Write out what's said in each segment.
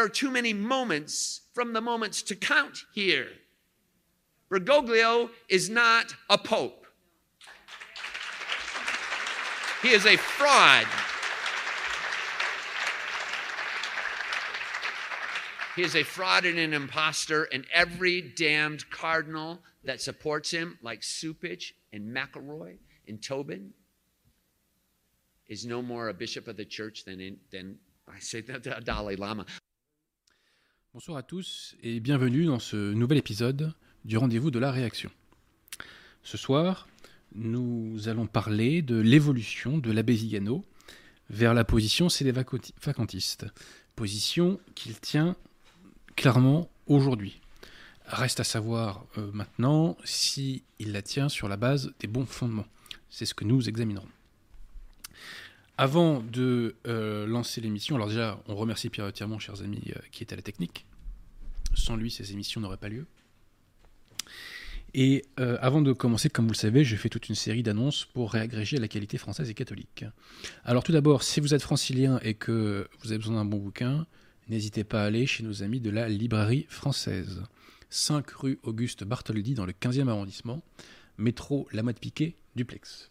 there are too many moments from the moments to count here. Bergoglio is not a pope. He is a fraud. He is a fraud and an impostor, and every damned cardinal that supports him, like Supich and McElroy and Tobin, is no more a bishop of the church than, in, than I say, the Dalai Lama. Bonsoir à tous et bienvenue dans ce nouvel épisode du rendez-vous de la réaction. Ce soir, nous allons parler de l'évolution de l'abbé Zigano vers la position vacantistes, position qu'il tient clairement aujourd'hui. Reste à savoir euh, maintenant s'il la tient sur la base des bons fondements. C'est ce que nous examinerons. Avant de euh, lancer l'émission, alors déjà, on remercie Pierre entièrement, chers amis, euh, qui est à la technique. Sans lui, ces émissions n'auraient pas lieu. Et euh, avant de commencer, comme vous le savez, j'ai fait toute une série d'annonces pour réagréger la qualité française et catholique. Alors tout d'abord, si vous êtes francilien et que vous avez besoin d'un bon bouquin, n'hésitez pas à aller chez nos amis de la librairie française. 5 rue Auguste Bartholdi dans le 15e arrondissement, métro Lamotte Piquet, duplex.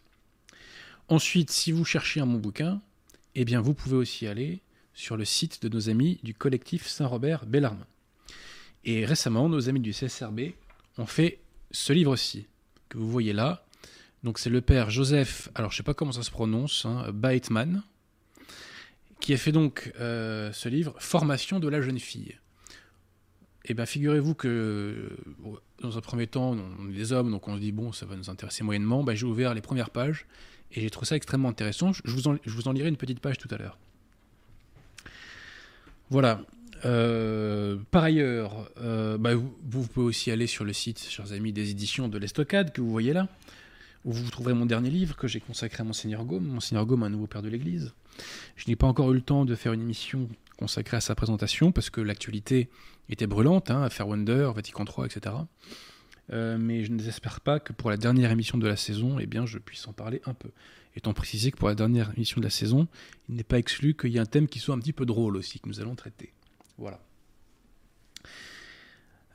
Ensuite, si vous cherchez un bouquin, eh bien vous pouvez aussi aller sur le site de nos amis du collectif Saint-Robert Bellarmin. Et récemment, nos amis du CSRB ont fait ce livre-ci, que vous voyez là. Donc c'est le père Joseph, alors je ne sais pas comment ça se prononce, hein, Bateman, qui a fait donc euh, ce livre, Formation de la jeune fille. Eh bien figurez-vous que dans un premier temps, on est des hommes, donc on se dit, bon, ça va nous intéresser moyennement. Ben, J'ai ouvert les premières pages et j'ai trouvé ça extrêmement intéressant. Je vous, en, je vous en lirai une petite page tout à l'heure. Voilà. Euh, par ailleurs, euh, bah, vous, pouvez aussi aller sur le site, chers amis, des éditions de l'Estocade que vous voyez là, où vous trouverez mon dernier livre que j'ai consacré à Monseigneur Gaume, Monseigneur Gaume, un nouveau père de l'Église. Je n'ai pas encore eu le temps de faire une émission consacrée à sa présentation parce que l'actualité était brûlante, hein, affaire Wonder, Vatican III, etc. Euh, mais je ne désespère pas que pour la dernière émission de la saison, eh bien, je puisse en parler un peu. Étant précisé que pour la dernière émission de la saison, il n'est pas exclu qu'il y ait un thème qui soit un petit peu drôle aussi, que nous allons traiter. Voilà.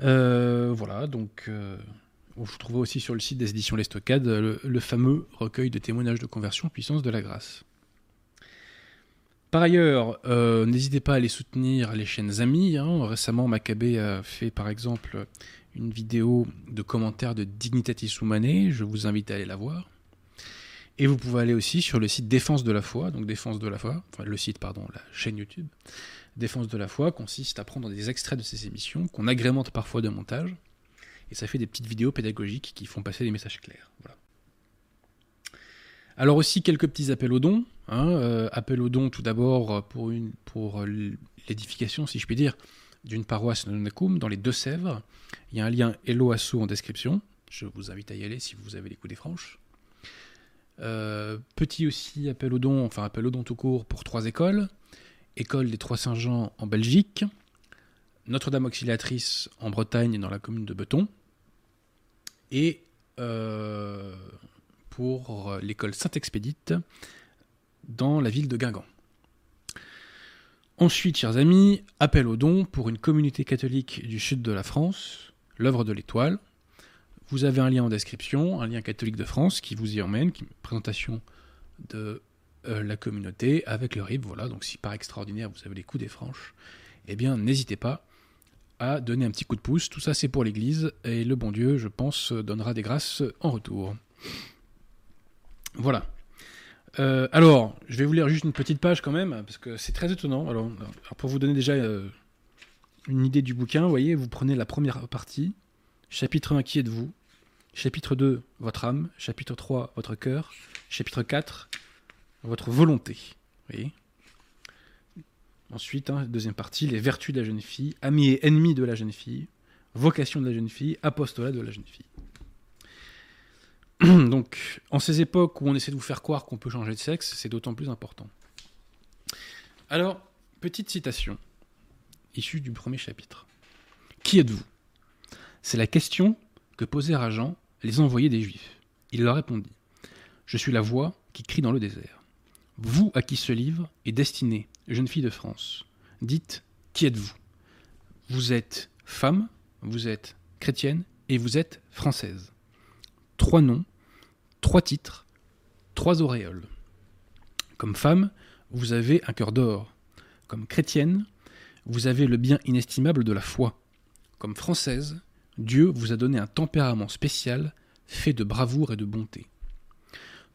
Euh, voilà, donc euh, vous trouvez aussi sur le site des éditions L'Estocade le, le, fameux recueil de témoignages de conversion Puissance de la grâce. Par ailleurs, n'hésitez pas à les soutenir les chaînes amies. Hein. Récemment, Maccabée a fait par exemple une vidéo de commentaires de Dignitatis Humanae, je vous invite à aller la voir. Et vous pouvez aller aussi sur le site Défense de la foi, donc Défense de la foi, enfin le site, pardon, la chaîne YouTube. Défense de la foi consiste à prendre des extraits de ces émissions qu'on agrémente parfois de montage, et ça fait des petites vidéos pédagogiques qui font passer des messages clairs. Voilà. Alors aussi quelques petits appels aux dons. Hein, euh, appel aux dons tout d'abord pour, pour l'édification, si je puis dire, d'une paroisse Nonacum dans les Deux-Sèvres. Il y a un lien Hello Asso en description. Je vous invite à y aller si vous avez les coups des franches. Euh, petit aussi appel aux dons, enfin appel aux dons tout court pour trois écoles. École des Trois Saint-Jean en Belgique, Notre-Dame Auxiliatrice en Bretagne dans la commune de Beton, et euh, pour l'école Saint-Expédite dans la ville de Guingamp. Ensuite, chers amis, appel aux dons pour une communauté catholique du sud de la France, l'œuvre de l'étoile. Vous avez un lien en description, un lien catholique de France qui vous y emmène, qui présentation de euh, la communauté avec le RIB. Voilà, donc si par extraordinaire vous avez les coups des franches, eh bien n'hésitez pas à donner un petit coup de pouce. Tout ça c'est pour l'Église et le bon Dieu, je pense, donnera des grâces en retour. Voilà. Euh, alors, je vais vous lire juste une petite page quand même, parce que c'est très étonnant. Alors, pour vous donner déjà euh, une idée du bouquin, vous voyez, vous prenez la première partie, chapitre 1, qui êtes-vous? Chapitre 2, votre âme. Chapitre 3, votre cœur. Chapitre 4, votre volonté. Ensuite, hein, deuxième partie, les vertus de la jeune fille, amis et ennemis de la jeune fille, vocation de la jeune fille, apostolat de la jeune fille. Donc, en ces époques où on essaie de vous faire croire qu'on peut changer de sexe, c'est d'autant plus important. Alors, petite citation, issue du premier chapitre. Qui êtes-vous? C'est la question que posèrent à Jean les envoyés des Juifs. Il leur répondit Je suis la voix qui crie dans le désert. Vous à qui ce livre est destiné, jeune fille de France, dites Qui êtes-vous? Vous êtes femme, vous êtes chrétienne et vous êtes française. Trois noms, trois titres, trois auréoles. Comme femme, vous avez un cœur d'or. Comme chrétienne, vous avez le bien inestimable de la foi. Comme française, Dieu vous a donné un tempérament spécial fait de bravoure et de bonté.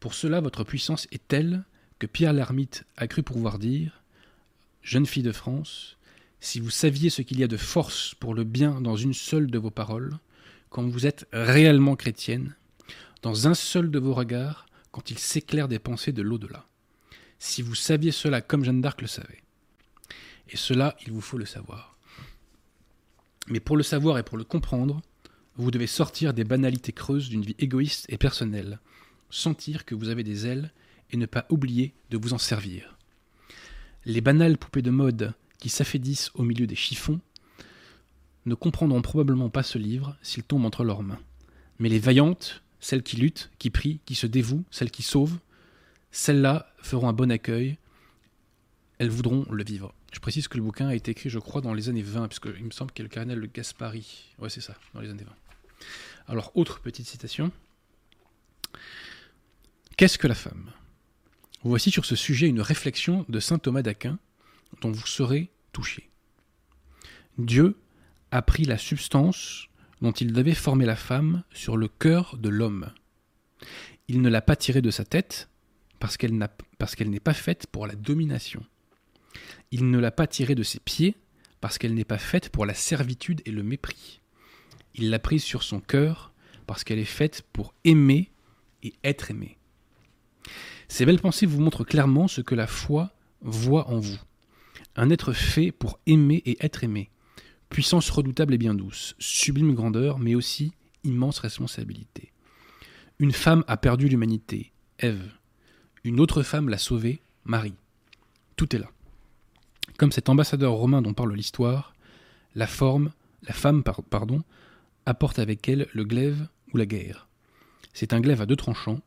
Pour cela, votre puissance est telle que Pierre l'ermite a cru pouvoir dire Jeune fille de France, si vous saviez ce qu'il y a de force pour le bien dans une seule de vos paroles, quand vous êtes réellement chrétienne, dans un seul de vos regards, quand il s'éclaire des pensées de l'au-delà. Si vous saviez cela comme Jeanne d'Arc le savait. Et cela, il vous faut le savoir. Mais pour le savoir et pour le comprendre, vous devez sortir des banalités creuses d'une vie égoïste et personnelle, sentir que vous avez des ailes et ne pas oublier de vous en servir. Les banales poupées de mode qui s'affadissent au milieu des chiffons ne comprendront probablement pas ce livre s'il tombe entre leurs mains. Mais les vaillantes, celles qui luttent, qui prient, qui se dévouent, celles qui sauvent, celles-là feront un bon accueil, elles voudront le vivre. Je précise que le bouquin a été écrit, je crois, dans les années 20, puisqu'il me semble qu'il y a le cardinal Gaspari. Ouais, c'est ça, dans les années 20. Alors, autre petite citation. Qu'est-ce que la femme? Voici sur ce sujet une réflexion de saint Thomas d'Aquin dont vous serez touché. Dieu a pris la substance dont il devait former la femme sur le cœur de l'homme. Il ne l'a pas tirée de sa tête parce qu'elle n'est pas faite pour la domination. Il ne l'a pas tirée de ses pieds parce qu'elle n'est pas faite pour la servitude et le mépris. Il l'a prise sur son cœur parce qu'elle est faite pour aimer et être aimée. Ces belles pensées vous montrent clairement ce que la foi voit en vous. Un être fait pour aimer et être aimé. Puissance redoutable et bien douce, sublime grandeur, mais aussi immense responsabilité. Une femme a perdu l'humanité, Ève. Une autre femme l'a sauvée, Marie. Tout est là. Comme cet ambassadeur romain dont parle l'histoire, la forme, la femme, pardon, apporte avec elle le glaive ou la guerre. C'est un glaive à deux tranchants,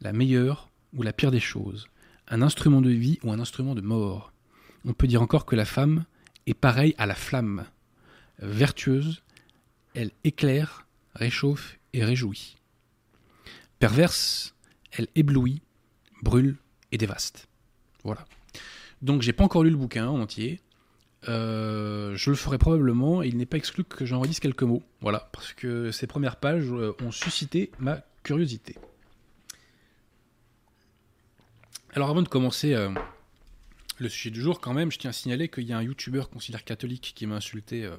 la meilleure ou la pire des choses, un instrument de vie ou un instrument de mort. On peut dire encore que la femme est pareille à la flamme. Vertueuse, elle éclaire, réchauffe et réjouit. Perverse, elle éblouit, brûle et dévaste. Voilà. Donc j'ai pas encore lu le bouquin en entier. Euh, je le ferai probablement et il n'est pas exclu que j'en redise quelques mots. Voilà, parce que ces premières pages euh, ont suscité ma curiosité. Alors avant de commencer euh, le sujet du jour, quand même, je tiens à signaler qu'il y a un youtubeur conciliaire catholique qui m'a insulté euh,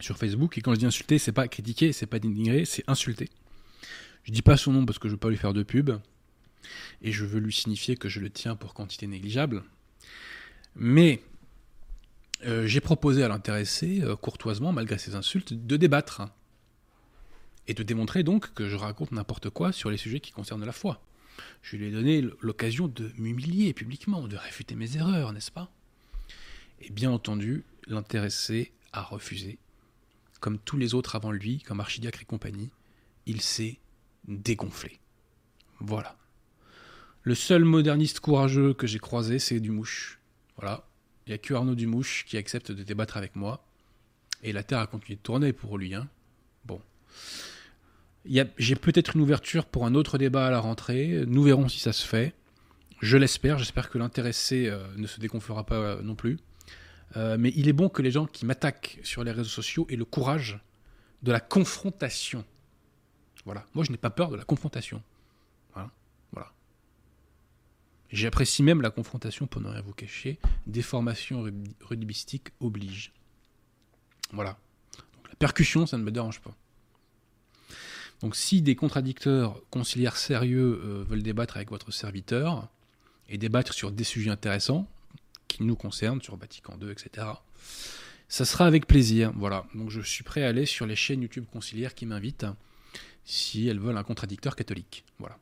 sur Facebook. Et quand je dis insulter, c'est pas critiquer, c'est pas dénigrer, c'est insulter. Je dis pas son nom parce que je veux pas lui faire de pub. Et je veux lui signifier que je le tiens pour quantité négligeable. Mais euh, j'ai proposé à l'intéressé, courtoisement, malgré ses insultes, de débattre. Et de démontrer donc que je raconte n'importe quoi sur les sujets qui concernent la foi. Je lui ai donné l'occasion de m'humilier publiquement, de réfuter mes erreurs, n'est-ce pas? Et bien entendu, l'intéressé a refusé. Comme tous les autres avant lui, comme Archidiacre et compagnie, il s'est dégonflé. Voilà. Le seul moderniste courageux que j'ai croisé, c'est Dumouche. Voilà. Il n'y a que Arnaud Dumouche qui accepte de débattre avec moi. Et la Terre a continué de tourner pour lui. Hein. Bon. J'ai peut-être une ouverture pour un autre débat à la rentrée. Nous verrons si ça se fait. Je l'espère. J'espère que l'intéressé euh, ne se déconfera pas euh, non plus. Euh, mais il est bon que les gens qui m'attaquent sur les réseaux sociaux aient le courage de la confrontation. Voilà. Moi, je n'ai pas peur de la confrontation. Voilà. voilà. J'apprécie même la confrontation pour ne rien vous cacher. Des formations obligent. Voilà. La percussion, ça ne me dérange pas. Donc si des contradicteurs conciliaires sérieux euh, veulent débattre avec votre serviteur et débattre sur des sujets intéressants qui nous concernent, sur Vatican II, etc., ça sera avec plaisir. Voilà. Donc je suis prêt à aller sur les chaînes YouTube conciliaires qui m'invitent si elles veulent un contradicteur catholique. Voilà.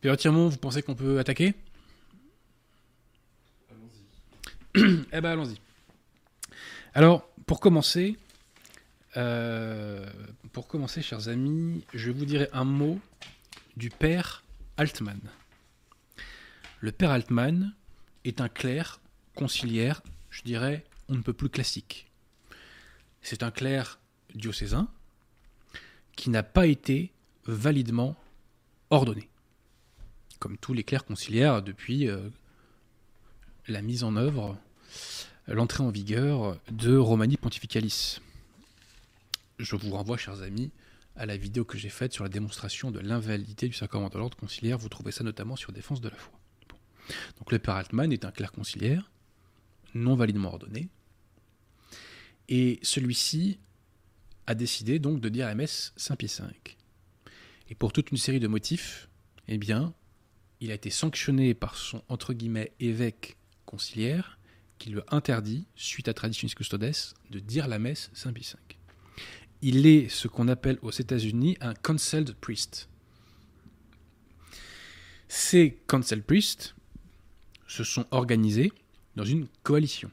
Pierre Tirmont, vous pensez qu'on peut attaquer? Allons-y. eh ben allons-y. Alors, pour commencer, euh, pour commencer, chers amis, je vous dirai un mot du père Altman. Le père Altman est un clerc conciliaire, je dirais, on ne peut plus classique. C'est un clerc diocésain qui n'a pas été validement ordonné, comme tous les clercs conciliaires depuis euh, la mise en œuvre, l'entrée en vigueur de Romani Pontificalis. Je vous renvoie, chers amis, à la vidéo que j'ai faite sur la démonstration de l'invalidité du sacrement de l'ordre conciliaire. Vous trouvez ça notamment sur Défense de la foi. Donc le père Altman est un clerc conciliaire, non validement ordonné, et celui-ci a décidé donc de dire la messe Saint Pie V. Et pour toute une série de motifs, eh bien, il a été sanctionné par son entre guillemets évêque conciliaire qui lui a interdit, suite à Traditionis Custodes, de dire la messe Saint Pie V. Il est ce qu'on appelle aux États-Unis un cancelled priest. Ces cancelled priests se sont organisés dans une coalition.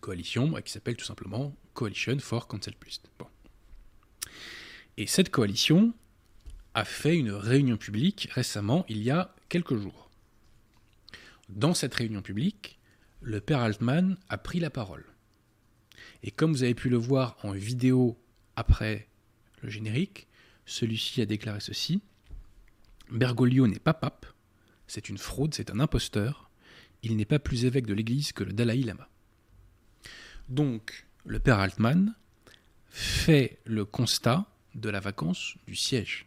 Coalition qui s'appelle tout simplement Coalition for Cancelled Priests. Et cette coalition a fait une réunion publique récemment, il y a quelques jours. Dans cette réunion publique, le père Altman a pris la parole. Et comme vous avez pu le voir en vidéo après le générique, celui-ci a déclaré ceci Bergoglio n'est pas pape, c'est une fraude, c'est un imposteur, il n'est pas plus évêque de l'Église que le Dalai Lama. Donc, le père Altman fait le constat de la vacance du siège.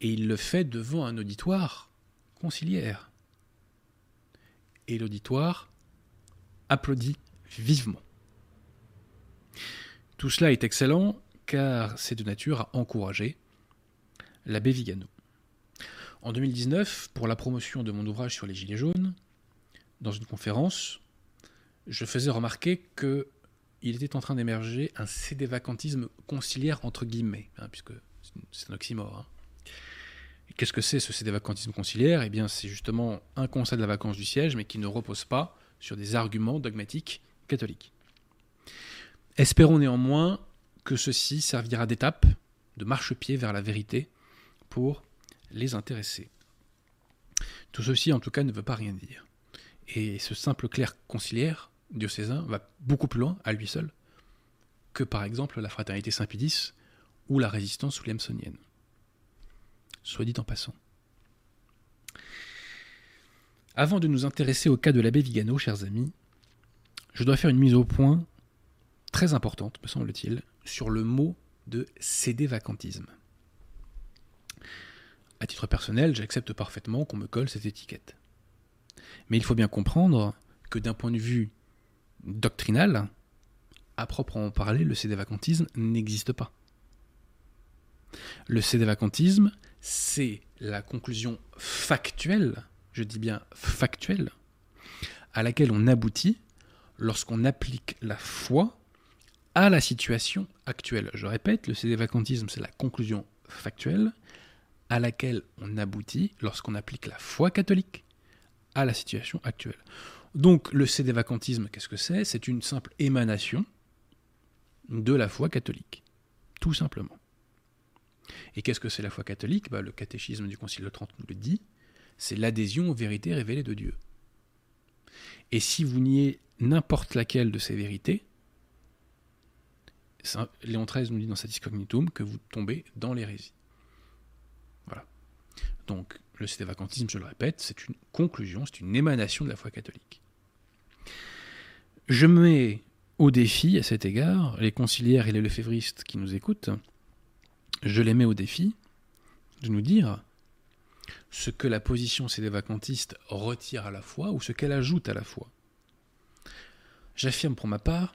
Et il le fait devant un auditoire conciliaire. Et l'auditoire applaudit vivement. Tout cela est excellent car c'est de nature à encourager l'abbé Vigano. En 2019, pour la promotion de mon ouvrage sur les Gilets jaunes, dans une conférence, je faisais remarquer que il était en train d'émerger un cédévacantisme conciliaire entre guillemets, hein, puisque c'est un oxymore. Hein. Qu'est-ce que c'est ce cédévacantisme conciliaire? Eh bien, c'est justement un constat de la vacance du siège, mais qui ne repose pas sur des arguments dogmatiques catholiques. Espérons néanmoins que ceci servira d'étape, de marchepied vers la vérité pour les intéressés. Tout ceci, en tout cas, ne veut pas rien dire. Et ce simple clerc conciliaire diocésain va beaucoup plus loin, à lui seul, que par exemple la fraternité Saint-Pédis ou la résistance williamsonienne. Soit dit en passant. Avant de nous intéresser au cas de l'abbé Vigano, chers amis, je dois faire une mise au point très importante, me semble-t-il, sur le mot de cédé vacantisme. À titre personnel, j'accepte parfaitement qu'on me colle cette étiquette. Mais il faut bien comprendre que d'un point de vue doctrinal, à proprement parler, le cédé-vacantisme n'existe pas. Le cédé-vacantisme, c'est la conclusion factuelle, je dis bien factuelle, à laquelle on aboutit lorsqu'on applique la foi à la situation actuelle. Je répète, le cédé-vacantisme, c'est la conclusion factuelle à laquelle on aboutit lorsqu'on applique la foi catholique à la situation actuelle. Donc le cédé-vacantisme, qu'est-ce que c'est? C'est une simple émanation de la foi catholique, tout simplement. Et qu'est-ce que c'est la foi catholique? Bah, Le catéchisme du Concile de Trente nous le dit, c'est l'adhésion aux vérités révélées de Dieu. Et si vous niez n'importe laquelle de ces vérités, Léon XIII nous dit dans sa Cognitum que vous tombez dans l'hérésie. Voilà. Donc, le cédé-vacantisme, je le répète, c'est une conclusion, c'est une émanation de la foi catholique. Je mets au défi, à cet égard, les conciliaires et les lefévristes qui nous écoutent, je les mets au défi de nous dire ce que la position cédé-vacantiste retire à la foi ou ce qu'elle ajoute à la foi. J'affirme pour ma part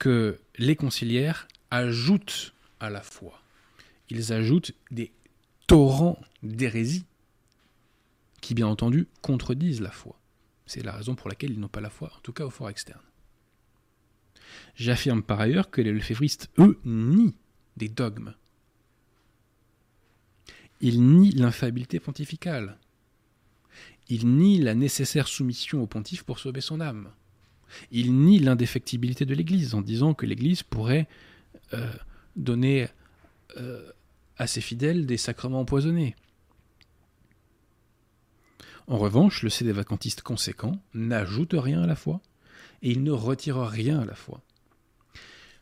que les conciliaires ajoutent à la foi. Ils ajoutent des torrents d'hérésie qui, bien entendu, contredisent la foi. C'est la raison pour laquelle ils n'ont pas la foi, en tout cas au fort externe. J'affirme par ailleurs que les lefévristes, eux, nient des dogmes. Ils nient l'infaillibilité pontificale. Ils nient la nécessaire soumission au pontife pour sauver son âme. Il nie l'indéfectibilité de l'Église en disant que l'Église pourrait euh, donner euh, à ses fidèles des sacrements empoisonnés. En revanche, le CD vacantiste conséquent n'ajoute rien à la fois et il ne retire rien à la fois.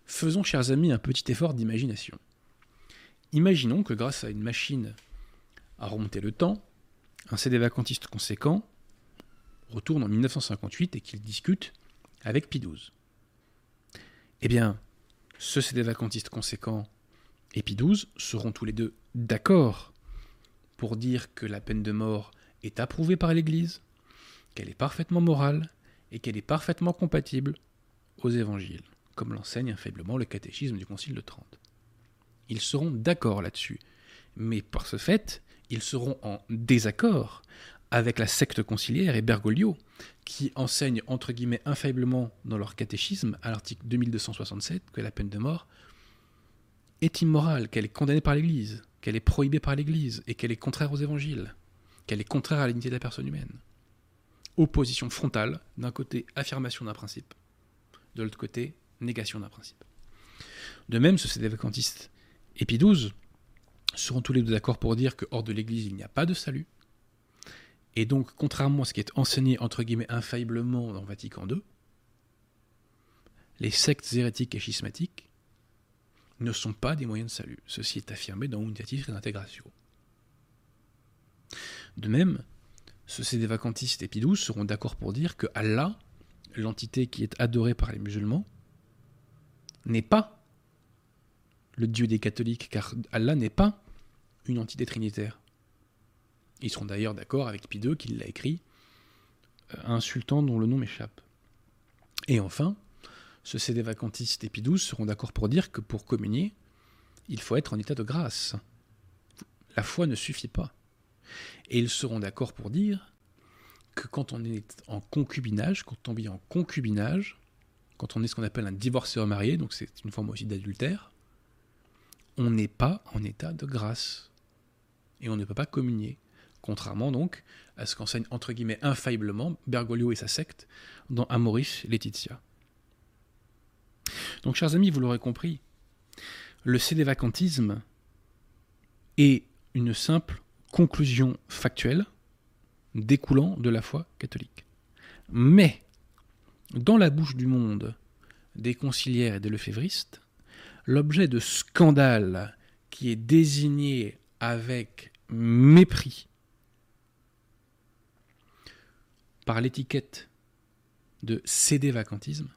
Faisons, chers amis, un petit effort d'imagination. Imaginons que grâce à une machine à remonter le temps, un CD vacantiste conséquent retourne en 1958 et qu'il discute avec Pi 12. Eh bien, ce CD vacantiste conséquent et Pi 12 seront tous les deux d'accord pour dire que la peine de mort est approuvée par l'Église, qu'elle est parfaitement morale et qu'elle est parfaitement compatible aux évangiles, comme l'enseigne faiblement le catéchisme du Concile de Trente. Ils seront d'accord là-dessus, mais par ce fait, ils seront en désaccord avec la secte conciliaire et Bergoglio, qui enseignent entre guillemets infailliblement dans leur catéchisme, à l'article 2267, que la peine de mort est immorale, qu'elle est condamnée par l'Église, qu'elle est prohibée par l'Église et qu'elle est contraire aux évangiles, qu'elle est contraire à la dignité de la personne humaine. Opposition frontale, d'un côté affirmation d'un principe, de l'autre côté négation d'un principe. De même, ce CD vacantiste et Pie seront tous les deux d'accord pour dire que hors de l'Église il n'y a pas de salut, et donc, contrairement à ce qui est enseigné, entre guillemets, infailliblement dans Vatican II, les sectes hérétiques et schismatiques ne sont pas des moyens de salut. Ceci est affirmé dans Unitatis Redintegratio. De même, ceux des vacantistes et Pidous seront d'accord pour dire que Allah, l'entité qui est adorée par les musulmans, n'est pas le Dieu des catholiques, car Allah n'est pas une entité trinitaire. Ils seront d'ailleurs d'accord avec Pie II qui l'a écrit, euh, un sultan dont le nom m'échappe. Et enfin, ce CD vacantiste et XII seront d'accord pour dire que pour communier, il faut être en état de grâce. La foi ne suffit pas. Et ils seront d'accord pour dire que quand on est en concubinage, quand on vit en concubinage, quand on est ce qu'on appelle un divorcé remarié, donc c'est une forme aussi d'adultère, on n'est pas en état de grâce. Et on ne peut pas communier contrairement donc à ce qu'enseigne entre guillemets infailliblement Bergoglio et sa secte dans Amoris Laetitia. Donc chers amis, vous l'aurez compris, le sédévacantisme est une simple conclusion factuelle découlant de la foi catholique. Mais, dans la bouche du monde des conciliaires et des lefévristes, l'objet de scandale qui est désigné avec mépris par l'étiquette de cédé vacantisme,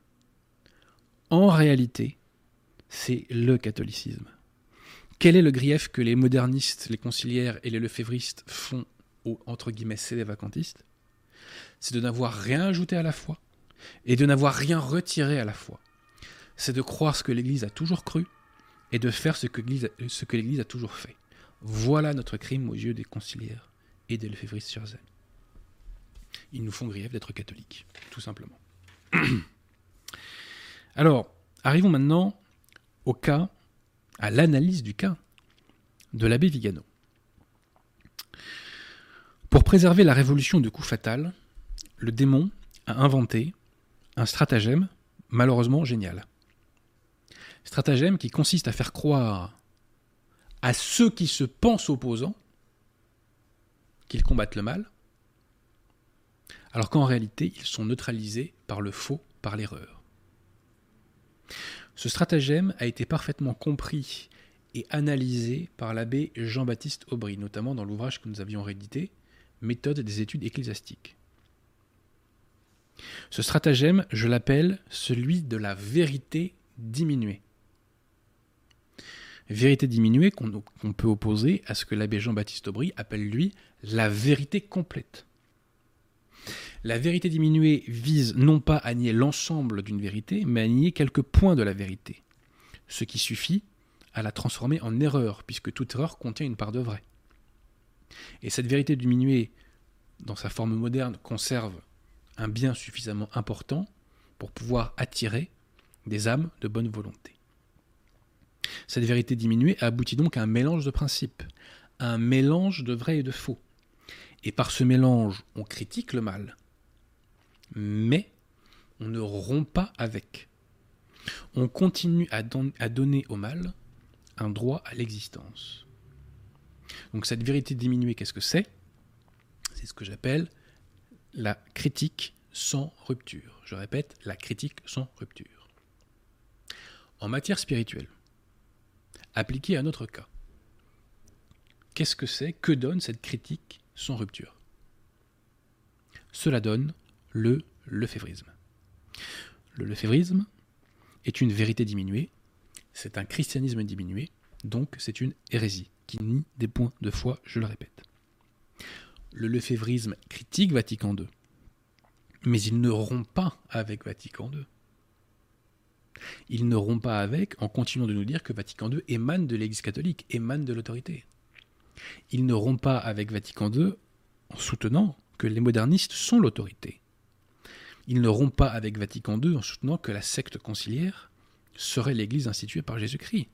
en réalité, c'est le catholicisme. Quel est le grief que les modernistes, les conciliaires et les lefévristes font aux entre guillemets cédé vacantistes? C'est de n'avoir rien ajouté à la foi et de n'avoir rien retiré à la foi. C'est de croire ce que l'Église a toujours cru et de faire ce que l'Église a toujours fait. Voilà notre crime aux yeux des conciliaires et des lefévristes sur amis ils nous font grief d'être catholiques, tout simplement. Alors, arrivons maintenant au cas, à l'analyse du cas de l'abbé Vigano. Pour préserver la révolution du coup fatal, le démon a inventé un stratagème malheureusement génial. Stratagème qui consiste à faire croire à ceux qui se pensent opposants qu'ils combattent le mal, alors qu'en réalité, ils sont neutralisés par le faux, par l'erreur. Ce stratagème a été parfaitement compris et analysé par l'abbé Jean-Baptiste Aubry, notamment dans l'ouvrage que nous avions réédité, Méthode des études ecclésiastiques. Ce stratagème, je l'appelle celui de la vérité diminuée. Vérité diminuée qu'on peut opposer à ce que l'abbé Jean-Baptiste Aubry appelle lui la vérité complète. La vérité diminuée vise non pas à nier l'ensemble d'une vérité, mais à nier quelques points de la vérité. Ce qui suffit à la transformer en erreur, puisque toute erreur contient une part de vrai. Et cette vérité diminuée, dans sa forme moderne, conserve un bien suffisamment important pour pouvoir attirer des âmes de bonne volonté. Cette vérité diminuée aboutit donc à un mélange de principes, un mélange de vrai et de faux. Et par ce mélange, on critique le mal, mais on ne rompt pas avec. On continue à, donner au mal un droit à l'existence. Donc cette vérité diminuée, qu'est-ce que c'est? C'est ce que j'appelle la critique sans rupture. Je répète, la critique sans rupture. En matière spirituelle, appliquée à notre cas, qu'est-ce que c'est? Que donne cette critique sans rupture? Cela donne le lefévrisme. Le lefévrisme est une vérité diminuée, c'est un christianisme diminué, donc c'est une hérésie qui nie des points de foi, je le répète. Le lefévrisme critique Vatican II, mais il ne rompt pas avec Vatican II. Il ne rompt pas avec en continuant de nous dire que Vatican II émane de l'Église catholique, émane de l'autorité. Il ne rompt pas avec Vatican II en soutenant que les modernistes sont l'autorité. Il ne rompt pas avec Vatican II en soutenant que la secte conciliaire serait l'Église instituée par Jésus-Christ.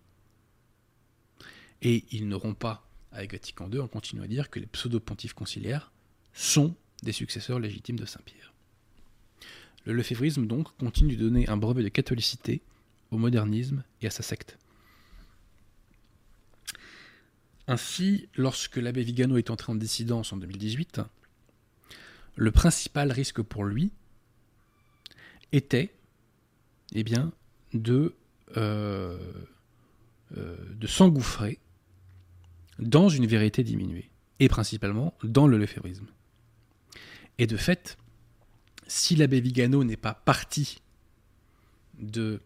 Et il ne rompt pas avec Vatican II en continuant à dire que les pseudo-pontifes conciliaires sont des successeurs légitimes de Saint-Pierre. Le lefévrisme, donc, continue de donner un brevet de catholicité au modernisme et à sa secte. Ainsi, lorsque l'abbé Vigano est entré en dissidence en 2018, le principal risque pour lui était eh bien, de, euh, euh, de s'engouffrer dans une vérité diminuée, et principalement dans le lefévrisme. Et de fait, si l'abbé Vigano n'est pas parti de,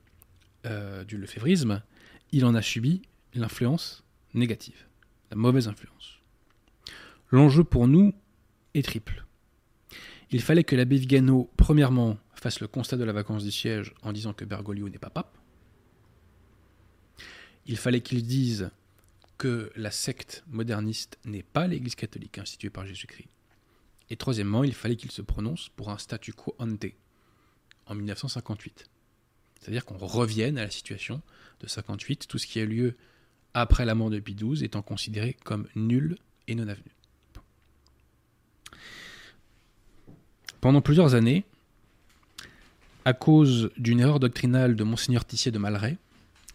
euh, du lefévrisme, il en a subi l'influence négative, la mauvaise influence. L'enjeu pour nous est triple. Il fallait que l'abbé Vigano, premièrement, fasse le constat de la vacance du siège en disant que Bergoglio n'est pas pape. Il fallait qu'il dise que la secte moderniste n'est pas l'Église catholique instituée par Jésus-Christ. Et troisièmement, il fallait qu'il se prononce pour un statu quo ante en 1958. C'est-à-dire qu'on revienne à la situation de 58, tout ce qui a lieu après la mort de Pie XII étant considéré comme nul et non avenu. Pendant plusieurs années, à cause d'une erreur doctrinale de Monseigneur Tissier de Malray,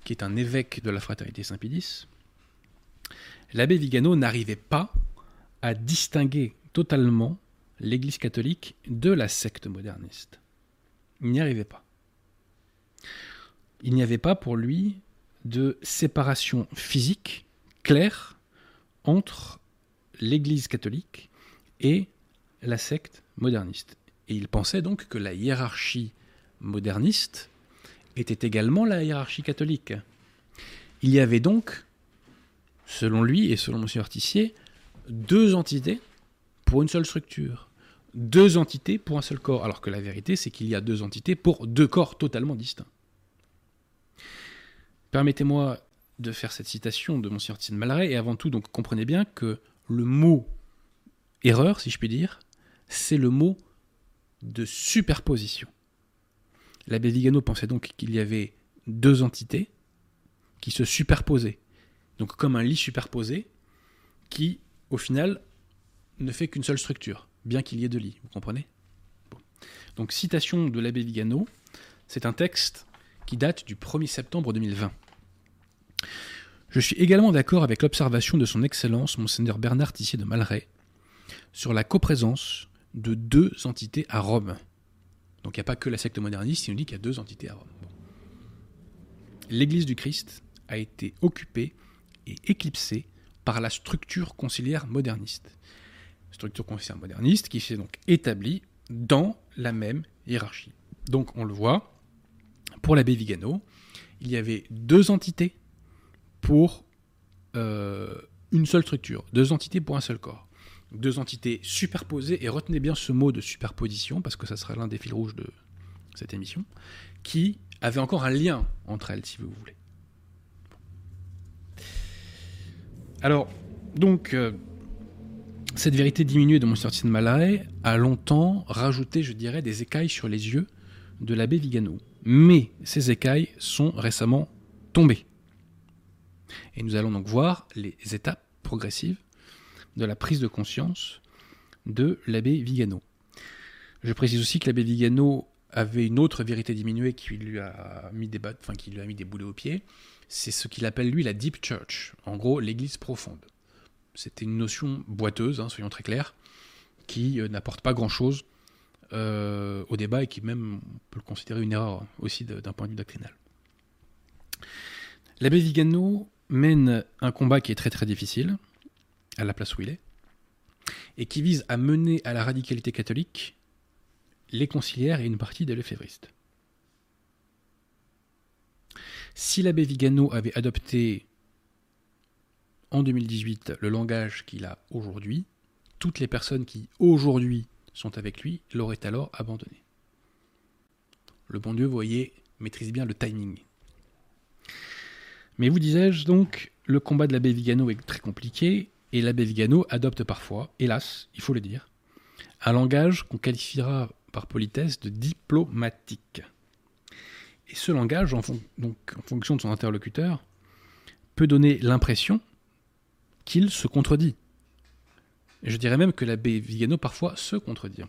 qui est un évêque de la fraternité Saint-Pédis, l'abbé Vigano n'arrivait pas à distinguer totalement l'Église catholique de la secte moderniste. Il n'y arrivait pas. Il n'y avait pas pour lui de séparation physique claire entre l'Église catholique et la secte moderniste. Et il pensait donc que la hiérarchie moderniste était également la hiérarchie catholique. Il y avait donc selon lui et selon M. Artissier, deux entités pour une seule structure. Deux entités pour un seul corps. Alors que la vérité, c'est qu'il y a deux entités pour deux corps totalement distincts. Permettez-moi de faire cette citation de Monsieur Artissier de Malaret, et avant tout, donc, comprenez bien que le mot erreur, si je puis dire, c'est le mot de superposition. L'abbé Vigano pensait donc qu'il y avait deux entités qui se superposaient. Donc comme un lit superposé qui, au final, ne fait qu'une seule structure, bien qu'il y ait deux lits, vous comprenez? Donc citation de l'abbé Vigano, c'est un texte qui date du 1er septembre 2020. Je suis également d'accord avec l'observation de son Excellence Monseigneur Bernard Tissier de Malray sur la coprésence de deux entités à Rome. Donc il n'y a pas que la secte moderniste, il nous dit qu'il y a deux entités à Rome. L'Église du Christ a été occupée et éclipsé par la structure conciliaire moderniste. Structure conciliaire moderniste qui s'est donc établie dans la même hiérarchie. Donc on le voit, pour l'abbé Vigano, il y avait deux entités pour euh, une seule structure, deux entités pour un seul corps. Deux entités superposées, et retenez bien ce mot de superposition, parce que ça sera l'un des fils rouges de cette émission, qui avaient encore un lien entre elles, si vous voulez. Alors, donc, euh, cette vérité diminuée de Monsieur de Malaret a longtemps rajouté, je dirais, des écailles sur les yeux de l'abbé Vigano. Mais ces écailles sont récemment tombées. Et nous allons donc voir les étapes progressives de la prise de conscience de l'abbé Vigano. Je précise aussi que l'abbé Vigano avait une autre vérité diminuée qui lui a mis des, boulets aux pieds, c'est ce qu'il appelle lui la Deep Church, en gros l'église profonde. C'était une notion boiteuse, hein, soyons très clairs, qui euh, n'apporte pas grand-chose au débat et qui même peut le considérer une erreur aussi d'un point de vue doctrinal. L'abbé Vigano mène un combat qui est très très difficile, à la place où il est, et qui vise à mener à la radicalité catholique les conciliaires et une partie des lefévristes. Si l'abbé Vigano avait adopté en 2018 le langage qu'il a aujourd'hui, toutes les personnes qui aujourd'hui sont avec lui l'auraient alors abandonné. Le bon Dieu, vous voyez, maîtrise bien le timing. Mais vous disais-je donc, le combat de l'abbé Vigano est très compliqué, et l'abbé Vigano adopte parfois, hélas, il faut le dire, un langage qu'on qualifiera par politesse de diplomatique. Et ce langage, en, donc, en fonction de son interlocuteur, peut donner l'impression qu'il se contredit. Je dirais même que l'abbé Vigano parfois se contredit.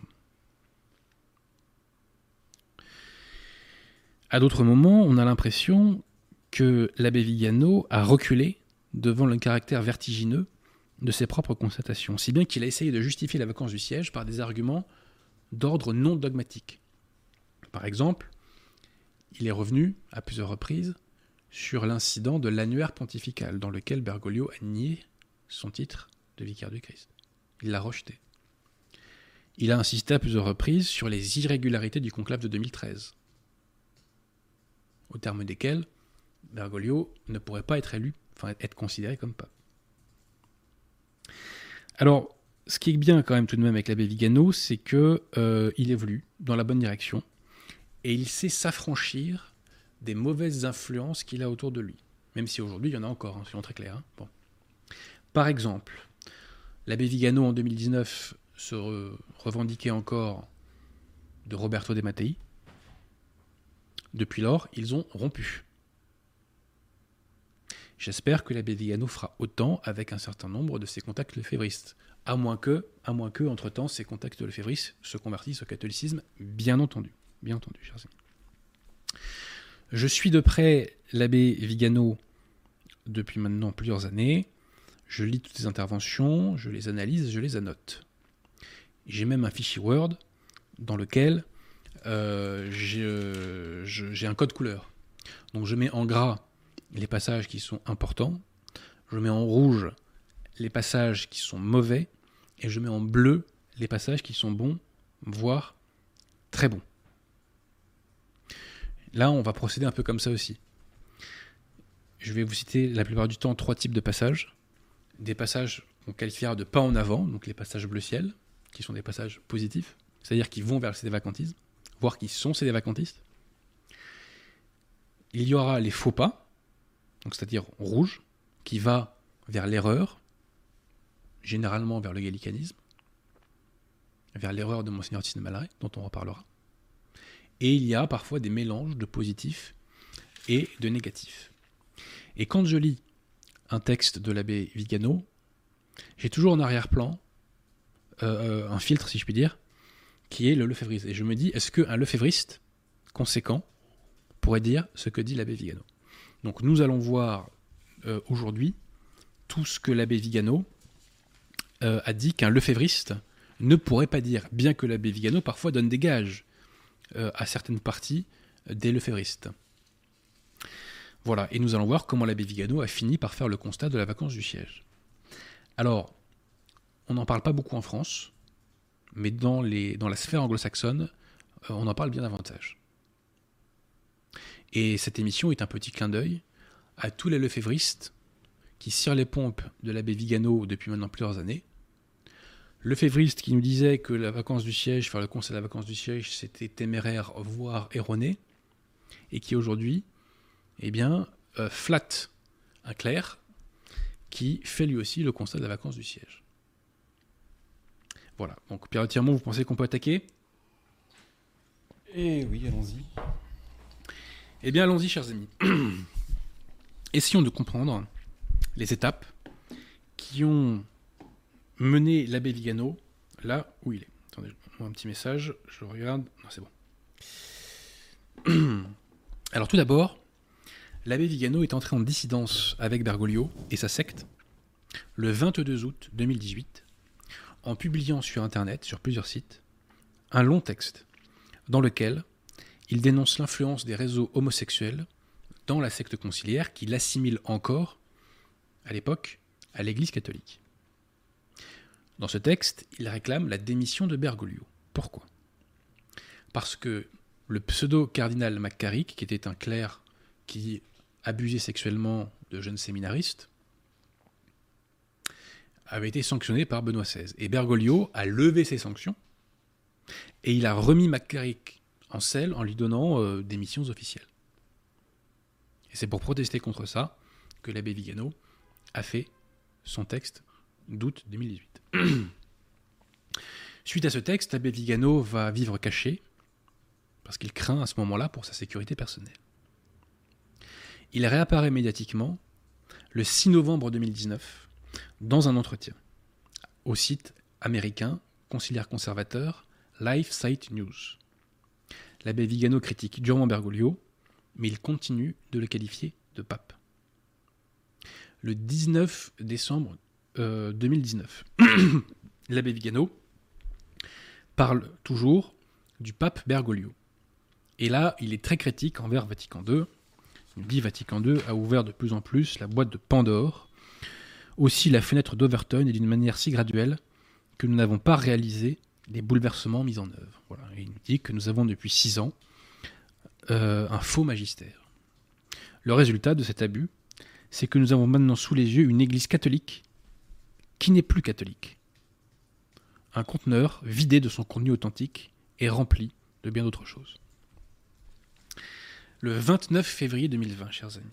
À d'autres moments, on a l'impression que l'abbé Vigano a reculé devant le caractère vertigineux de ses propres constatations, si bien qu'il a essayé de justifier la vacance du siège par des arguments d'ordre non dogmatique. Par exemple, il est revenu à plusieurs reprises sur l'incident de l'annuaire pontifical dans lequel Bergoglio a nié son titre de vicaire du Christ. Il l'a rejeté. Il a insisté à plusieurs reprises sur les irrégularités du conclave de 2013, au terme desquelles Bergoglio ne pourrait pas être élu, enfin être considéré comme pape. Alors, ce qui est bien quand même tout de même avec l'abbé Vigano, c'est que euh, il évolue dans la bonne direction et il sait s'affranchir des mauvaises influences qu'il a autour de lui. Même si aujourd'hui, il y en a encore, hein, soyons très clairs. Hein. Bon. Par exemple, l'abbé Vigano en 2019 se revendiquait encore de Roberto De Mattei. Depuis lors, ils ont rompu. J'espère que l'abbé Vigano fera autant avec un certain nombre de ses contacts lefévristes. À moins que, à moins que, entre-temps, ces contacts lefévristes se convertissent au catholicisme, bien entendu bien entendu, chers amis. Je suis de près l'abbé Vigano depuis maintenant plusieurs années. Je lis toutes ses interventions, je les analyse, je les annote. J'ai même un fichier Word dans lequel euh, j'ai un code couleur. Donc je mets en gras les passages qui sont importants, je mets en rouge les passages qui sont mauvais, et je mets en bleu les passages qui sont bons, voire très bons. Là, on va procéder un peu comme ça aussi. Je vais vous citer la plupart du temps trois types de passages. Des passages qu'on qualifiera de pas en avant, donc les passages bleu ciel, qui sont des passages positifs, c'est-à-dire qui vont vers le sédévacantisme, voire qui sont sédévacantistes. Il y aura les faux pas, c'est-à-dire rouge, qui va vers l'erreur, généralement vers le gallicanisme, vers l'erreur de Monseigneur Tisne dont on reparlera. Et il y a parfois des mélanges de positifs et de négatifs. Et quand je lis un texte de l'abbé Vigano, j'ai toujours en arrière-plan euh, euh, un filtre, si je puis dire, qui est le lefévriste. Et je me dis, est-ce qu'un lefévriste conséquent pourrait dire ce que dit l'abbé Vigano? Donc nous allons voir euh, aujourd'hui tout ce que l'abbé Vigano a dit qu'un lefévriste ne pourrait pas dire, bien que l'abbé Vigano parfois donne des gages euh, à certaines parties des lefévristes. Voilà, et nous allons voir comment l'abbé Vigano a fini par faire le constat de la vacance du siège. Alors, on n'en parle pas beaucoup en France, mais dans, la sphère anglo-saxonne, euh, on en parle bien davantage. Et cette émission est un petit clin d'œil à tous les lefévristes qui cirent les pompes de l'abbé Vigano depuis maintenant plusieurs années, le févriste qui nous disait que la vacance du siège, faire le conseil de la vacance du siège, c'était téméraire, voire erroné, et qui aujourd'hui, eh bien, euh, flatte un clerc qui fait lui aussi le constat de la vacance du siège. Voilà. Donc, Pierre Tirmont, vous pensez qu'on peut attaquer? Eh oui, allons-y. Eh bien, allons-y, chers amis. Essayons de comprendre les étapes qui ont mener l'abbé Vigano là où il est. Attendez, un petit message, je regarde. Non, c'est bon. Alors tout d'abord, l'abbé Vigano est entré en dissidence avec Bergoglio et sa secte le 22 août 2018 en publiant sur Internet, sur plusieurs sites, un long texte dans lequel il dénonce l'influence des réseaux homosexuels dans la secte conciliaire qui l'assimile encore, à l'époque, à l'Église catholique. Dans ce texte, il réclame la démission de Bergoglio. Pourquoi? Parce que le pseudo-cardinal McCarrick, qui était un clerc qui abusait sexuellement de jeunes séminaristes, avait été sanctionné par Benoît XVI. Et Bergoglio a levé ses sanctions et il a remis McCarrick en selle en lui donnant euh, des missions officielles. Et c'est pour protester contre ça que l'abbé Vigano a fait son texte d'août 2018. Suite à ce texte, l'abbé Vigano va vivre caché parce qu'il craint à ce moment-là pour sa sécurité personnelle. Il réapparaît médiatiquement le 6 novembre 2019 dans un entretien au site américain conciliaire conservateur Life Site News. L'abbé Vigano critique durement Bergoglio, mais il continue de le qualifier de pape. Le 19 décembre 2019, euh, l'abbé Vigano parle toujours du pape Bergoglio. Et là, il est très critique envers Vatican II. Il dit Vatican II a ouvert de plus en plus la boîte de Pandore, aussi la fenêtre d'Overton et d'une manière si graduelle que nous n'avons pas réalisé les bouleversements mis en œuvre. Il nous dit que nous avons depuis six ans euh, un faux magistère. Le résultat de cet abus, c'est que nous avons maintenant sous les yeux une église catholique qui n'est plus catholique. Un conteneur vidé de son contenu authentique et rempli de bien d'autres choses. Le 29 février 2020, chers amis,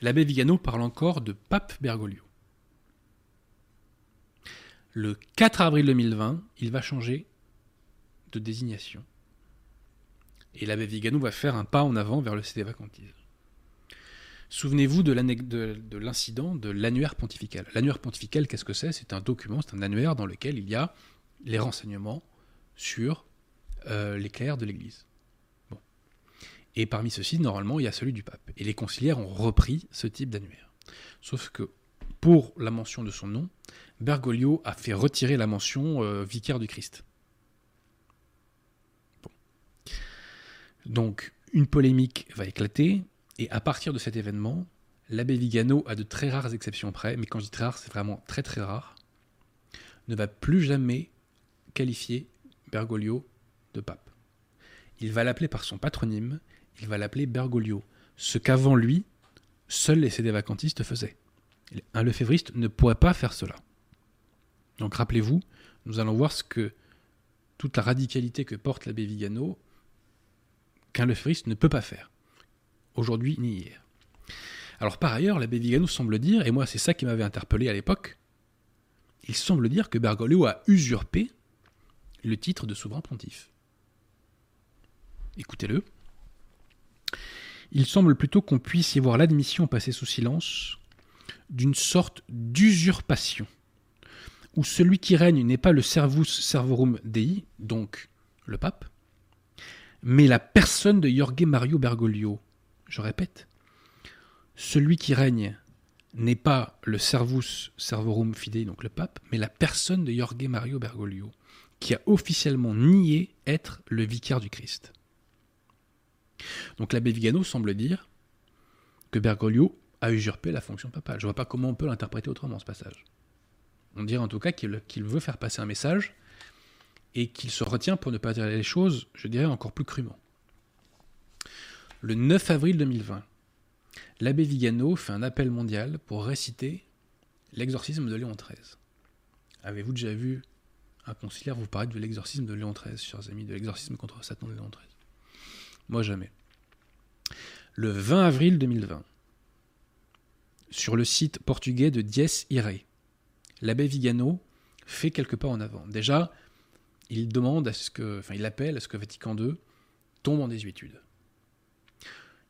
l'abbé Vigano parle encore de Pape Bergoglio. Le 4 avril 2020, il va changer de désignation. Et l'abbé Vigano va faire un pas en avant vers le CD vacantisme. Souvenez-vous de l'incident de, l'annuaire pontifical. L'annuaire pontifical, qu'est-ce que c'est? C'est un document, c'est un annuaire dans lequel il y a les renseignements sur euh, les clercs de l'Église. Et parmi ceux-ci, normalement, il y a celui du pape. Et les conciliaires ont repris ce type d'annuaire. Sauf que pour la mention de son nom, Bergoglio a fait retirer la mention euh, vicaire du Christ. Donc, une polémique va éclater, et à partir de cet événement, l'abbé Vigano, à de très rares exceptions près, mais quand je dis très rare, c'est vraiment très très rare, ne va plus jamais qualifier Bergoglio de pape. Il va l'appeler par son patronyme, il va l'appeler Bergoglio, ce qu'avant lui, seuls les CD vacantistes faisaient. Un lefévriste ne pourrait pas faire cela. Donc rappelez-vous, nous allons voir ce que toute la radicalité que porte l'abbé Vigano, qu'un lefévriste ne peut pas faire, aujourd'hui ni hier. Alors par ailleurs, l'abbé Vigano semble dire, et moi c'est ça qui m'avait interpellé à l'époque, il semble dire que Bergoglio a usurpé le titre de souverain pontife. Écoutez-le. Il semble plutôt qu'on puisse y voir l'admission passée sous silence d'une sorte d'usurpation où celui qui règne n'est pas le servus servorum dei, donc le pape, mais la personne de Jorge Mario Bergoglio. Je répète, celui qui règne n'est pas le servus servorum fidei, donc le pape, mais la personne de Jorge Mario Bergoglio, qui a officiellement nié être le vicaire du Christ. Donc l'abbé Vigano semble dire que Bergoglio a usurpé la fonction papale. Je ne vois pas comment on peut l'interpréter autrement ce passage. On dirait en tout cas qu'il veut faire passer un message et qu'il se retient pour ne pas dire les choses, je dirais, encore plus crûment. Le 9 avril 2020, l'abbé Vigano fait un appel mondial pour réciter l'exorcisme de Léon XIII. Avez-vous déjà vu un conciliaire vous parler de l'exorcisme de Léon XIII, chers amis, de l'exorcisme contre Satan de Léon XIII Moi jamais. Le 20 avril 2020, sur le site portugais de Dies Irae, l'abbé Vigano fait quelques pas en avant. Déjà, il demande à ce que, enfin, il appelle à ce que Vatican II tombe en désuétude.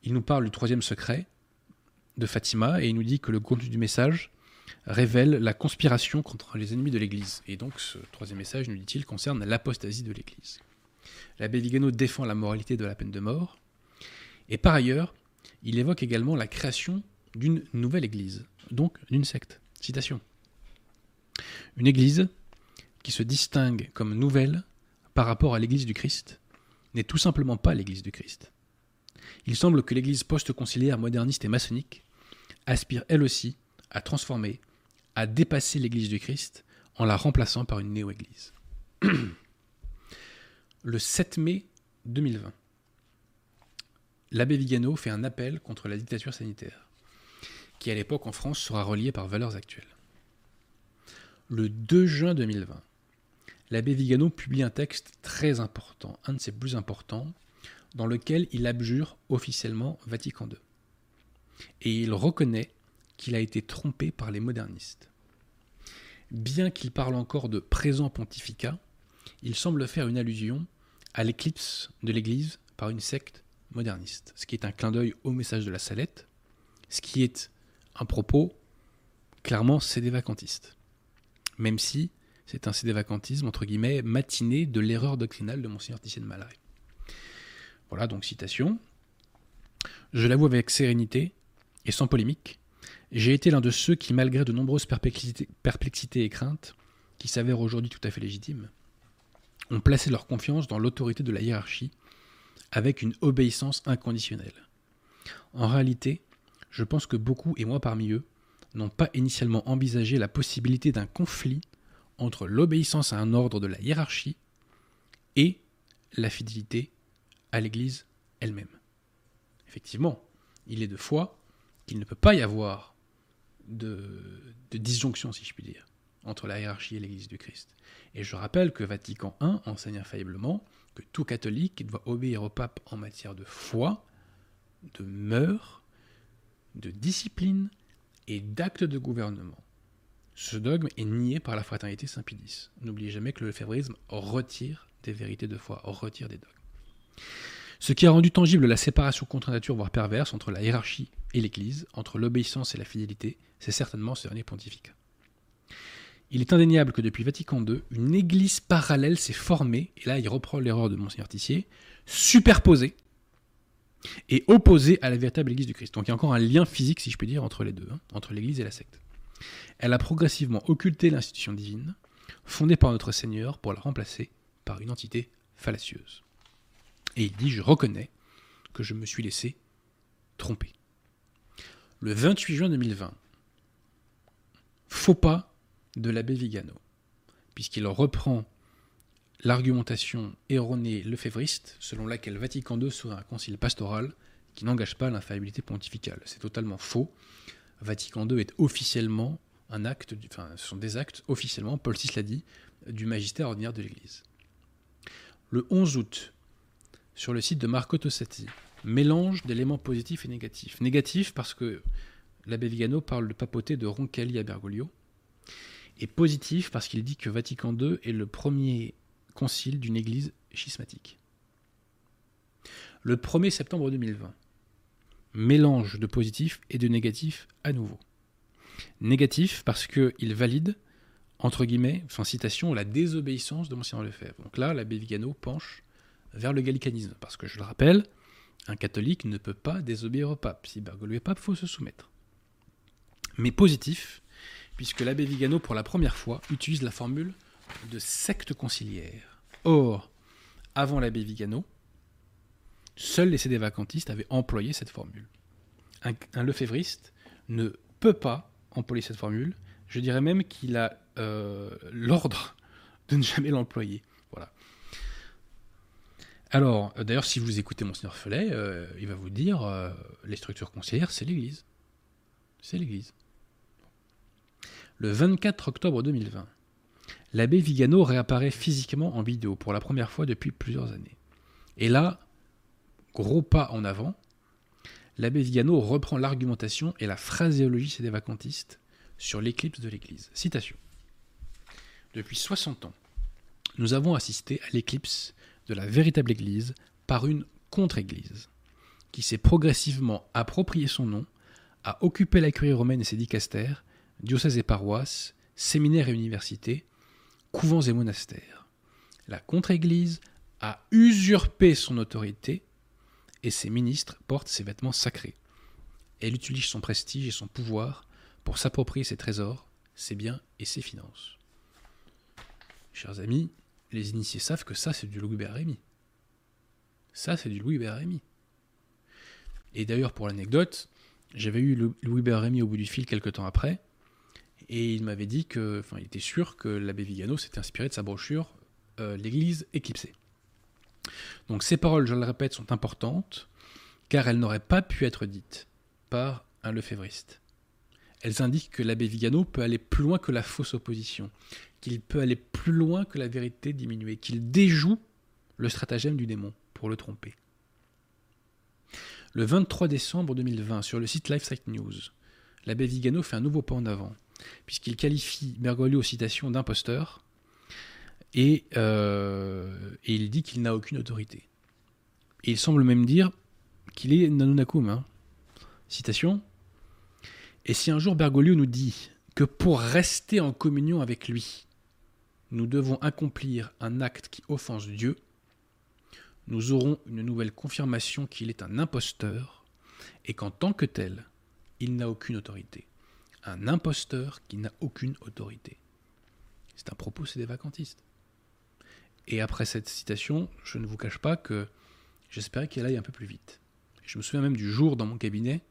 Il nous parle du troisième secret de Fatima et il nous dit que le contenu du message révèle la conspiration contre les ennemis de l'Église. Et donc ce troisième message, nous dit-il, concerne l'apostasie de l'Église. L'abbé Vigano défend la moralité de la peine de mort. Et par ailleurs, il évoque également la création d'une nouvelle Église, donc d'une secte. Citation. Une Église qui se distingue comme nouvelle par rapport à l'Église du Christ n'est tout simplement pas l'Église du Christ. Il semble que l'Église post-conciliaire moderniste et maçonnique aspire elle aussi à transformer, à dépasser l'Église du Christ en la remplaçant par une néo-Église. Le 7 mai 2020, l'abbé Vigano fait un appel contre la dictature sanitaire, qui à l'époque en France sera reliée par valeurs actuelles. Le 2 juin 2020, l'abbé Vigano publie un texte très important, un de ses plus importants, dans lequel il abjure officiellement Vatican II. Et il reconnaît qu'il a été trompé par les modernistes. Bien qu'il parle encore de présent pontificat, il semble faire une allusion à l'éclipse de l'Église par une secte moderniste, ce qui est un clin d'œil au message de la Salette, ce qui est un propos clairement sédévacantiste. Même si c'est un sédévacantisme, entre guillemets, matiné de l'erreur doctrinale de Monseigneur Tissé de Malaret. Voilà donc citation. Je l'avoue avec sérénité et sans polémique, j'ai été l'un de ceux qui, malgré de nombreuses perplexités, et craintes, qui s'avèrent aujourd'hui tout à fait légitimes, ont placé leur confiance dans l'autorité de la hiérarchie avec une obéissance inconditionnelle. En réalité, je pense que beaucoup, et moi parmi eux, n'ont pas initialement envisagé la possibilité d'un conflit entre l'obéissance à un ordre de la hiérarchie et la fidélité à l'Église elle-même. Effectivement, il est de foi qu'il ne peut pas y avoir de, disjonction, si je puis dire, entre la hiérarchie et l'Église du Christ. Et je rappelle que Vatican I enseigne infailliblement que tout catholique doit obéir au pape en matière de foi, de mœurs, de discipline et d'actes de gouvernement. Ce dogme est nié par la fraternité Saint-Pédis. N'oubliez jamais que le févrisme retire des vérités de foi, retire des dogmes. Ce qui a rendu tangible la séparation contre nature, voire perverse, entre la hiérarchie et l'Église, entre l'obéissance et la fidélité, c'est certainement ce dernier pontificat. Il est indéniable que depuis Vatican II, une Église parallèle s'est formée, et là il reprend l'erreur de Monseigneur Tissier, superposée et opposée à la véritable Église du Christ. Donc il y a encore un lien physique, si je peux dire, entre les deux, hein, entre l'Église et la secte. Elle a progressivement occulté l'institution divine, fondée par notre Seigneur, pour la remplacer par une entité fallacieuse. Et il dit, je reconnais que je me suis laissé tromper. Le 28 juin 2020, faux pas de l'abbé Vigano, puisqu'il reprend l'argumentation erronée lefévriste selon laquelle Vatican II serait un concile pastoral qui n'engage pas l'infaillibilité pontificale. C'est totalement faux. Vatican II est officiellement un acte, enfin, ce sont des actes officiellement, Paul VI l'a dit, du magistère ordinaire de l'Église. Le 11 août, sur le site de Marco Tossati. Mélange d'éléments positifs et négatifs. Négatif parce que l'abbé Vigano parle de papauté de Roncalli à Bergoglio. Et positif parce qu'il dit que Vatican II est le premier concile d'une église schismatique. Le 1er septembre 2020. Mélange de positif et de négatif à nouveau. Négatif parce qu'il valide, entre guillemets, sans citation, la désobéissance de Monseigneur Lefebvre. Donc là, l'abbé Vigano penche vers le gallicanisme. Parce que je le rappelle, un catholique ne peut pas désobéir au pape. Si Bergoglio est pape, il faut se soumettre. Mais positif, puisque l'abbé Vigano, pour la première fois, utilise la formule de secte conciliaire. Or, avant l'abbé Vigano, seuls les sédévacantistes avaient employé cette formule. Un, un ne peut pas employer cette formule. Je dirais même qu'il a euh, l'ordre de ne jamais l'employer. Alors, euh, d'ailleurs, si vous écoutez Monseigneur Felet, euh, il va vous dire les structures conseillères, c'est l'Église. C'est l'Église. Le 24 octobre 2020, l'abbé Vigano réapparaît physiquement en vidéo pour la première fois depuis plusieurs années. Et là, gros pas en avant, l'abbé Vigano reprend l'argumentation et la phraséologie des vacantistes sur l'éclipse de l'Église. Citation. Depuis 60 ans, nous avons assisté à l'éclipse de la véritable Église par une contre-Église, qui s'est progressivement approprié son nom, a occupé la curie romaine et ses dicastères, diocèses et paroisses, séminaires et universités, couvents et monastères. La contre-Église a usurpé son autorité et ses ministres portent ses vêtements sacrés. Elle utilise son prestige et son pouvoir pour s'approprier ses trésors, ses biens et ses finances. Chers amis, les initiés savent que ça, c'est du Louis Rémy. Ça, c'est du Louis Rémy. Et d'ailleurs, pour l'anecdote, j'avais eu Louis Rémy au bout du fil quelques temps après, et il m'avait dit que, enfin, il était sûr que l'abbé Vigano s'était inspiré de sa brochure euh, L'Église éclipsée. Donc ces paroles, je le répète, sont importantes, car elles n'auraient pas pu être dites par un lefévriste. Elles indiquent que l'abbé Vigano peut aller plus loin que la fausse opposition, qu'il peut aller plus loin que la vérité diminuée, qu'il déjoue le stratagème du démon pour le tromper. Le 23 décembre 2020, sur le site LifeSite News, l'abbé Vigano fait un nouveau pas en avant, puisqu'il qualifie Bergoglio, citation, d'imposteur, et, euh, et, il dit qu'il n'a aucune autorité. Il semble même dire qu'il est Nanunakum. Hein. Citation Et si un jour Bergoglio nous dit que pour rester en communion avec lui, nous devons accomplir un acte qui offense Dieu, nous aurons une nouvelle confirmation qu'il est un imposteur et qu'en tant que tel, il n'a aucune autorité. Un imposteur qui n'a aucune autorité. C'est un propos, c'est des vacantistes. Et après cette citation, je ne vous cache pas que j'espérais qu'elle aille un peu plus vite. Je me souviens même du jour dans mon cabinet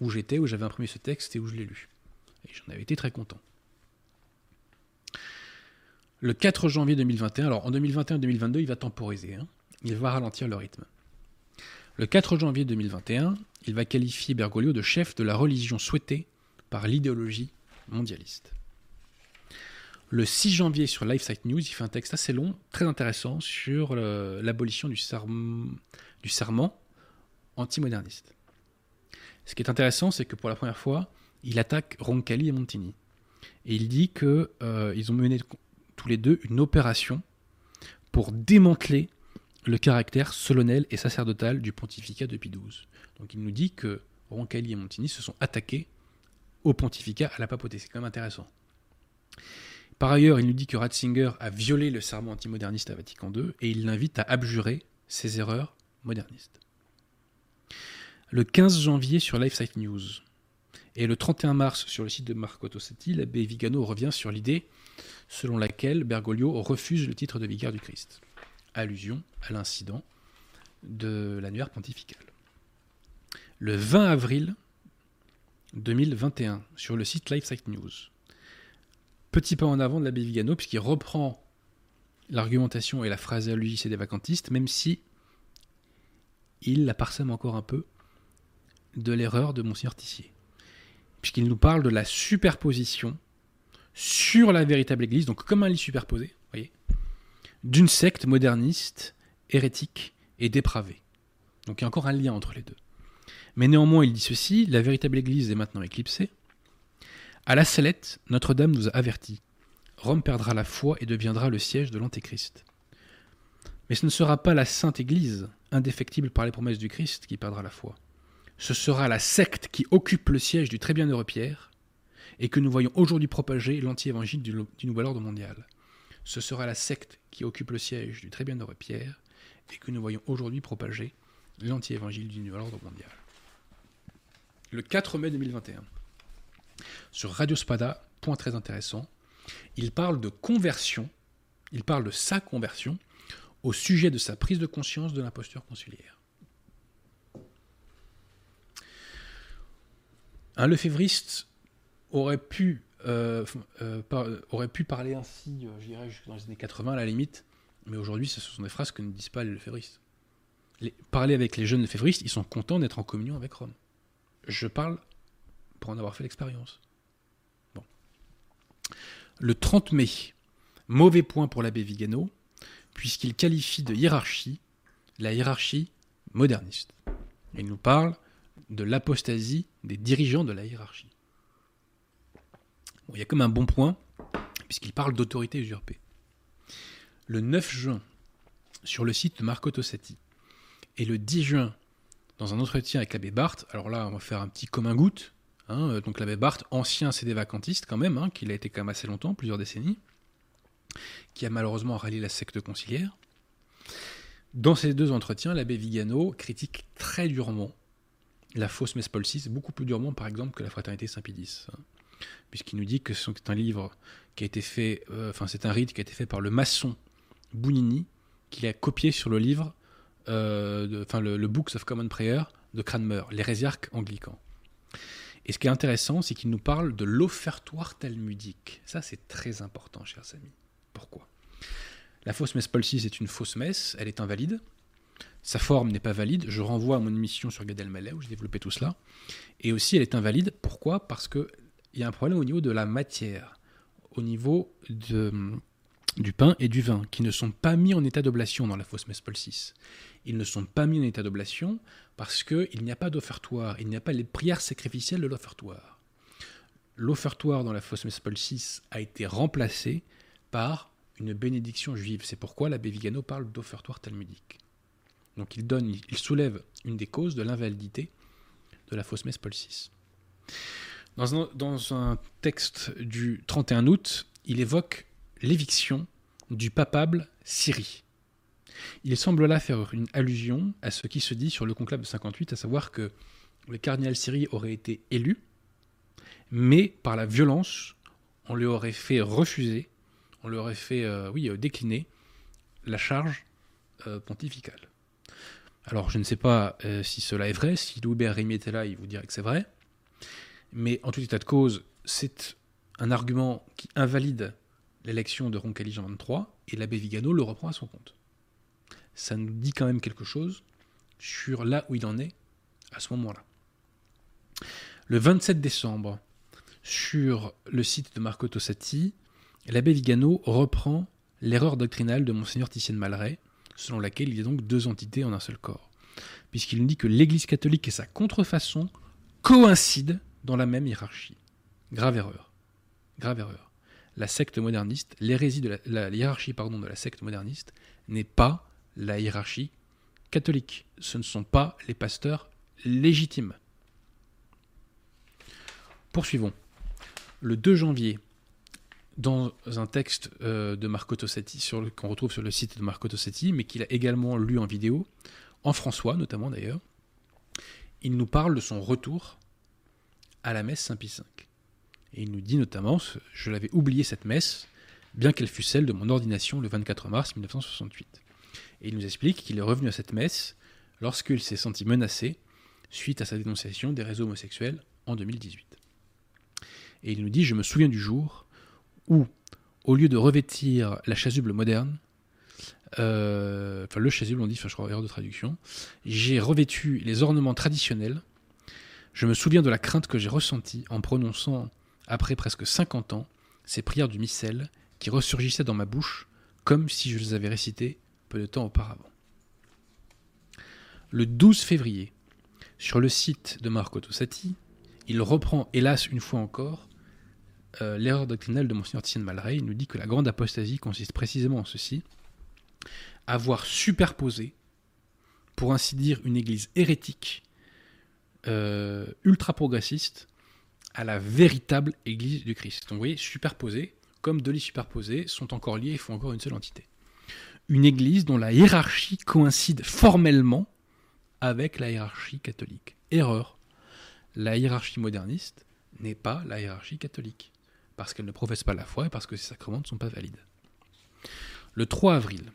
où j'étais, où j'avais imprimé ce texte et où je l'ai lu. Et j'en avais été très content. Le 4 janvier 2021, alors en 2021-2022, il va temporiser, hein. il va ralentir le rythme. Le 4 janvier 2021, il va qualifier Bergoglio de chef de la religion souhaitée par l'idéologie mondialiste. Le 6 janvier sur LifeSite News, il fait un texte assez long, très intéressant, sur l'abolition du, du serment antimoderniste. Ce qui est intéressant, c'est que pour la première fois, il attaque Roncalli et Montini. Et il dit qu'ils euh, ont mené tous les deux une opération pour démanteler le caractère solennel et sacerdotal du pontificat de Pie XII. Donc il nous dit que Roncalli et Montini se sont attaqués au pontificat, à la papauté. C'est quand même intéressant. Par ailleurs, il nous dit que Ratzinger a violé le serment antimoderniste à Vatican II et il l'invite à abjurer ses erreurs modernistes. Le 15 janvier sur LifeSite News et le 31 mars sur le site de Marco Tossetti, l'abbé Vigano revient sur l'idée selon laquelle Bergoglio refuse le titre de vicaire du Christ. Allusion à l'incident de l'annuaire pontifical. Le 20 avril 2021, sur le site LifeSite News, petit pas en avant de l'abbé Vigano, puisqu'il reprend l'argumentation et la phraséologie des vacantistes, même si il la parsème encore un peu de l'erreur de Monseigneur Tissier. Puisqu'il nous parle de la superposition sur la véritable Église, donc comme un lit superposé, d'une secte moderniste, hérétique et dépravée. Donc il y a encore un lien entre les deux. Mais néanmoins, il dit ceci, la véritable Église est maintenant éclipsée, à la Salette, Notre-Dame nous a avertis. Rome perdra la foi et deviendra le siège de l'Antéchrist. Mais ce ne sera pas la Sainte Église, indéfectible par les promesses du Christ, qui perdra la foi. Ce sera la secte qui occupe le siège du très bienheureux Pierre, et que nous voyons aujourd'hui propager l'anti-évangile du, du nouvel ordre mondial. Ce sera la secte qui occupe le siège du très bienheureux Pierre, et que nous voyons aujourd'hui propager l'anti-évangile du nouvel ordre mondial. Le 4 mai 2021 sur Radio Spada, point très intéressant. Il parle de conversion, il parle de sa conversion au sujet de sa prise de conscience de l'imposture consulaire. Un lefévriste aurait pu, euh, euh, pu parler ainsi, euh, je dirais, dans les années 80 à la limite, mais aujourd'hui, ce sont des phrases que ne disent pas les lefévristes. parler avec les jeunes lefévristes, ils sont contents d'être en communion avec Rome. Je parle pour en avoir fait l'expérience. Bon. Le 30 mai, mauvais point pour l'abbé Vigano, puisqu'il qualifie de hiérarchie la hiérarchie moderniste. Il nous parle de l'apostasie des dirigeants de la hiérarchie. il y a comme un bon point, puisqu'il parle d'autorité usurpée. Le 9 juin, sur le site de Marco Tossati, et le 10 juin, dans un entretien avec l'abbé Barthes, alors là, on va faire un petit commun goutte, Hein, euh, donc l'abbé Barthes, ancien CD vacantiste quand même, hein, qu'il a été quand même assez longtemps, plusieurs décennies, qui a malheureusement rallié la secte conciliaire. Dans ces deux entretiens, l'abbé Vigano critique très durement la fausse messe Paul beaucoup plus durement par exemple que la fraternité Saint-Pédis, hein, puisqu'il nous dit que c'est un livre qui a été fait, euh, enfin c'est un rite qui a été fait par le maçon Bounini qu'il a copié sur le livre, enfin le, le, Books of Common Prayer de Cranmer, l'hérésiarque anglican. Et ce qui est intéressant, c'est qu'il nous parle de l'offertoire talmudique. Ça, c'est très important, chers amis. Pourquoi? La fausse messe Paul VI est une fausse messe, elle est invalide. Sa forme n'est pas valide. Je renvoie à mon émission sur Gad Elmaleh où j'ai développé tout cela. Et aussi, elle est invalide. Pourquoi? Parce qu'il y a un problème au niveau de la matière, au niveau de, du pain et du vin, qui ne sont pas mis en état d'oblation dans la fausse messe Paul VI. Ils ne sont pas mis en état d'oblation parce qu'il n'y a pas d'offertoire, il n'y a pas les prières sacrificielles de l'offertoire. L'offertoire dans la fausse messe Paul VI a été remplacé par une bénédiction juive. C'est pourquoi l'abbé Vigano parle d'offertoire talmudique. Donc il, donne, il soulève une des causes de l'invalidité de la fausse messe Paul VI. Dans un, dans un, texte du 31 août, il évoque l'éviction du papable Syrie. Il semble là faire une allusion à ce qui se dit sur le conclave de 58, à savoir que le cardinal Syrie aurait été élu, mais par la violence, on lui aurait fait refuser, on lui aurait fait euh, oui, euh, décliner la charge euh, pontificale. Alors je ne sais pas si cela est vrai, si Louis Rémy était là, il vous dirait que c'est vrai. Mais en tout état de cause, c'est un argument qui invalide l'élection de Roncalli Jean 23 et l'abbé Vigano le reprend à son compte. Ça nous dit quand même quelque chose sur là où il en est à ce moment-là. Le 27 décembre, sur le site de Marco Tossati, l'abbé Vigano reprend l'erreur doctrinale de Monseigneur Titienne Malray, selon laquelle il y a donc deux entités en un seul corps, puisqu'il nous dit que l'Église catholique et sa contrefaçon coïncident dans la même hiérarchie. Grave erreur. Grave erreur. La secte moderniste, l'hérésie de la, hiérarchie pardon, de la secte moderniste n'est pas la hiérarchie catholique. Ce ne sont pas les pasteurs légitimes. Poursuivons. Le 2 janvier dans un texte euh, de Marco Tossetti, qu'on retrouve sur le site de Marco Tossetti, mais qu'il a également lu en vidéo, en François notamment d'ailleurs, il nous parle de son retour à la messe Saint-Pie V. Et il nous dit notamment, je l'avais oublié cette messe, bien qu'elle fût celle de mon ordination le 24 mars 1968. Et il nous explique qu'il est revenu à cette messe lorsqu'il s'est senti menacé suite à sa dénonciation des réseaux homosexuels en 2018. Et il nous dit, je me souviens du jour où, au lieu de revêtir la chasuble moderne, euh, enfin le chasuble on dit, enfin je crois erreur de traduction, j'ai revêtu les ornements traditionnels. Je me souviens de la crainte que j'ai ressentie en prononçant, après presque 50 ans, ces prières du missel qui ressurgissaient dans ma bouche comme si je les avais récitées peu de temps auparavant. Le 12 février, sur le site de Marco Tossati, il reprend, hélas une fois encore, euh, l'erreur doctrinale de Monseigneur Titienne Malray. Il nous dit que la grande apostasie consiste précisément en ceci avoir superposé, pour ainsi dire, une église hérétique, euh, ultra progressiste, à la véritable église du Christ. Donc vous voyez, superposés, comme deux lits superposés, sont encore liés et font encore une seule entité. Une église dont la hiérarchie coïncide formellement avec la hiérarchie catholique. Erreur. La hiérarchie moderniste n'est pas la hiérarchie catholique parce qu'elle ne professe pas la foi et parce que ses sacrements ne sont pas valides. Le 3 avril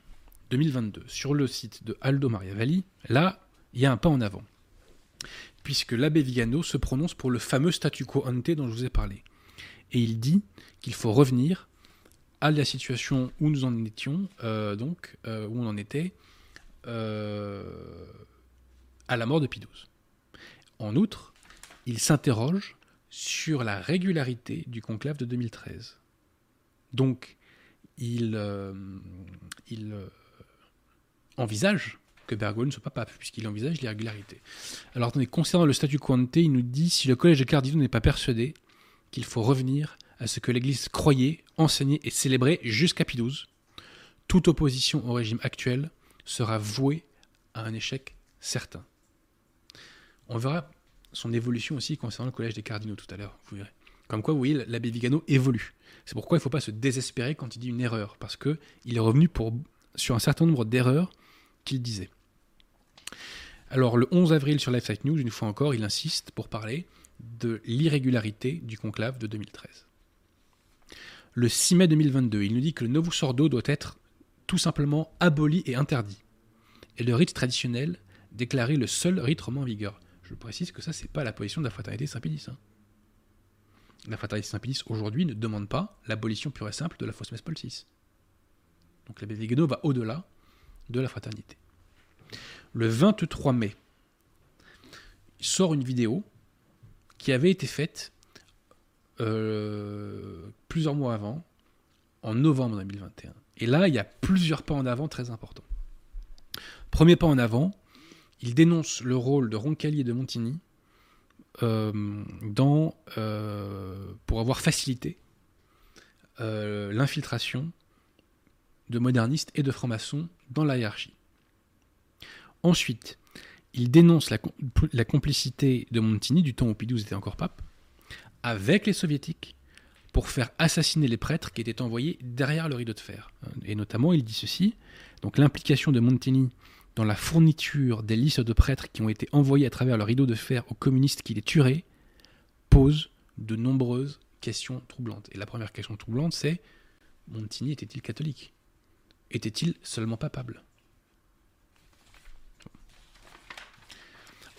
2022, sur le site de Aldo Mariavalli, là, il y a un pas en avant. Puisque l'abbé Vigano se prononce pour le fameux statu quo ante dont je vous ai parlé. Et il dit qu'il faut revenir à la situation où nous en étions, euh, donc, euh, où on en était, euh, à la mort de XII. En outre, il s'interroge sur la régularité du conclave de 2013. Donc, il, envisage que Bergoglio ne soit pas pape, puisqu'il envisage l'irrégularité. Alors, attendez, concernant le statut quante, il nous dit si le collège de cardinaux n'est pas persuadé qu'il faut revenir à ce que l'Église croyait, enseignait et célébrait jusqu'à Pie toute opposition au régime actuel sera vouée à un échec certain. On verra son évolution aussi concernant le collège des cardinaux tout à l'heure, vous verrez. Comme quoi, vous voyez, l'abbé Vigano évolue. C'est pourquoi il ne faut pas se désespérer quand il dit une erreur, parce qu'il est revenu sur un certain nombre d'erreurs qu'il disait. Alors, le 11 avril sur Lifesite News, une fois encore, il insiste pour parler de l'irrégularité du conclave de 2013. Le 6 mai 2022, il nous dit que le Novus Ordo doit être tout simplement aboli et interdit. Et le rite traditionnel déclaré le seul rite romain en vigueur. Je précise que ça, c'est pas la position de la fraternité Saint-Pédis. hein. La fraternité Saint-Pédis aujourd'hui ne demande pas l'abolition pure et simple de la fausse messe Paul VI. Donc l'abbé Vigano va au-delà de la fraternité. Le 23 mai, il sort une vidéo qui avait été faite euh, plusieurs mois avant, en novembre 2021. Et là, il y a plusieurs pas en avant très importants. Premier pas en avant, il dénonce le rôle de Roncalli et de Montigny euh, euh, pour avoir facilité l'infiltration de modernistes et de francs-maçons dans la hiérarchie. Ensuite, il dénonce la, com- la complicité de Montigny, du temps où XII était encore pape, avec les soviétiques pour faire assassiner les prêtres qui étaient envoyés derrière le rideau de fer. Et notamment, il dit ceci, donc l'implication de Montigny dans la fourniture des listes de prêtres qui ont été envoyés à travers le rideau de fer aux communistes qui les tueraient pose de nombreuses questions troublantes. Et la première question troublante, c'est Montigny était-il catholique? Était-il seulement papable?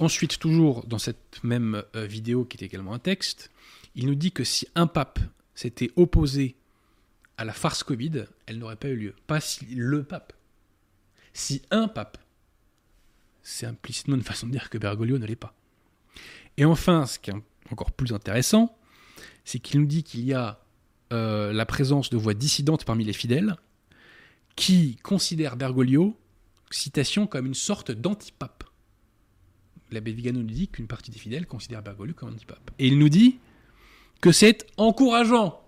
Ensuite, toujours dans cette même euh, vidéo qui est également un texte, il nous dit que si un pape s'était opposé à la farce Covid, elle n'aurait pas eu lieu. Pas si le pape. Si un pape, c'est implicitement une façon de dire que Bergoglio ne l'est pas. Et enfin, ce qui est encore plus intéressant, c'est qu'il nous dit qu'il y a euh, la présence de voix dissidentes parmi les fidèles qui considèrent Bergoglio, citation, comme une sorte d'antipape. L'abbé Vigano nous dit qu'une partie des fidèles considère Bergoglio comme antipape. Et il nous dit que c'est encourageant.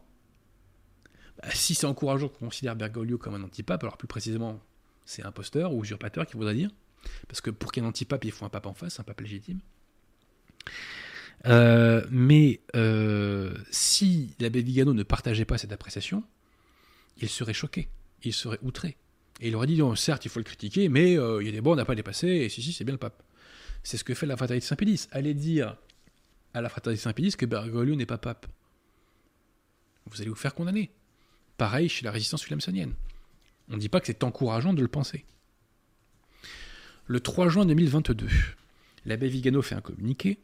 Bah, si c'est encourageant qu'on considère Bergoglio comme un antipape, alors plus précisément, c'est imposteur ou usurpateur qu'il voudrait dire. Parce que pour qu'il y ait un antipape, il faut un pape en face, un pape légitime. Euh, mais euh, si l'abbé Vigano ne partageait pas cette appréciation, il serait choqué, il serait outré. Et il aurait dit, non, certes, il faut le critiquer, mais euh, il y a des on n'a pas dépassé, et si, si, c'est bien le pape. C'est ce que fait la fraternité Saint-Pédis. Allez dire à la fraternité Saint-Pédis que Bergoglio n'est pas pape. Vous allez vous faire condamner. Pareil chez la résistance williamsonienne. On ne dit pas que c'est encourageant de le penser. Le 3 juin 2022, l'abbé Vigano fait un communiqué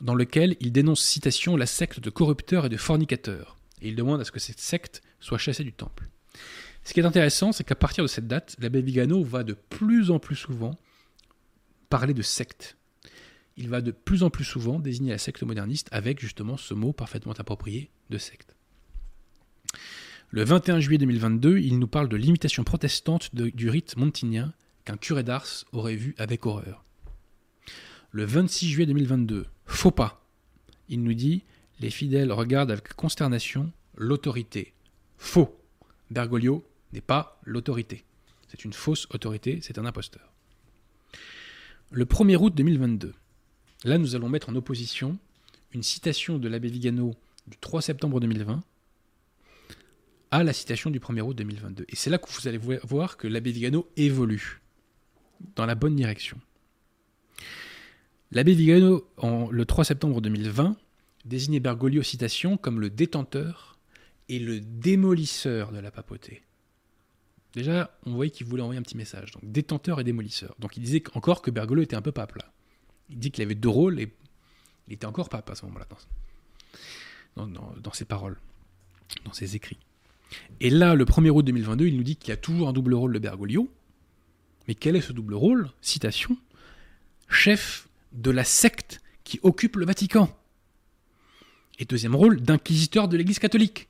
dans lequel il dénonce citation la secte de corrupteurs et de fornicateurs. Et il demande à ce que cette secte soit chassée du temple. Ce qui est intéressant, c'est qu'à partir de cette date, l'abbé Vigano va de plus en plus souvent parler de secte. Il va de plus en plus souvent désigner la secte moderniste avec justement ce mot parfaitement approprié de secte. Le 21 juillet 2022, il nous parle de l'imitation protestante du rite montignien qu'un curé d'Ars aurait vu avec horreur. Le 26 juillet 2022, faux pas. Il nous dit les fidèles regardent avec consternation l'autorité. Faux. Bergoglio n'est pas l'autorité. C'est une fausse autorité, c'est un imposteur. Le 1er août 2022, là nous allons mettre en opposition une citation de l'abbé Vigano du 3 septembre 2020 à la citation du 1er août 2022. Et c'est là que vous allez vo- voir que l'abbé Vigano évolue dans la bonne direction. L'abbé Vigano, le 3 septembre 2020, désignait Bergoglio, citation, comme le détenteur et le démolisseur de la papauté. Déjà, on voyait qu'il voulait envoyer un petit message. Donc, détenteur et démolisseur. Donc, il disait encore que Bergoglio était un peu pape, là. Il dit qu'il avait deux rôles et il était encore pape à ce moment-là, dans, ses paroles, dans ses écrits. Et là, le 1er août 2022, il nous dit qu'il y a toujours un double rôle de Bergoglio. Mais quel est ce double rôle? Citation Chef de la secte qui occupe le Vatican. Et deuxième rôle, d'inquisiteur de l'Église catholique.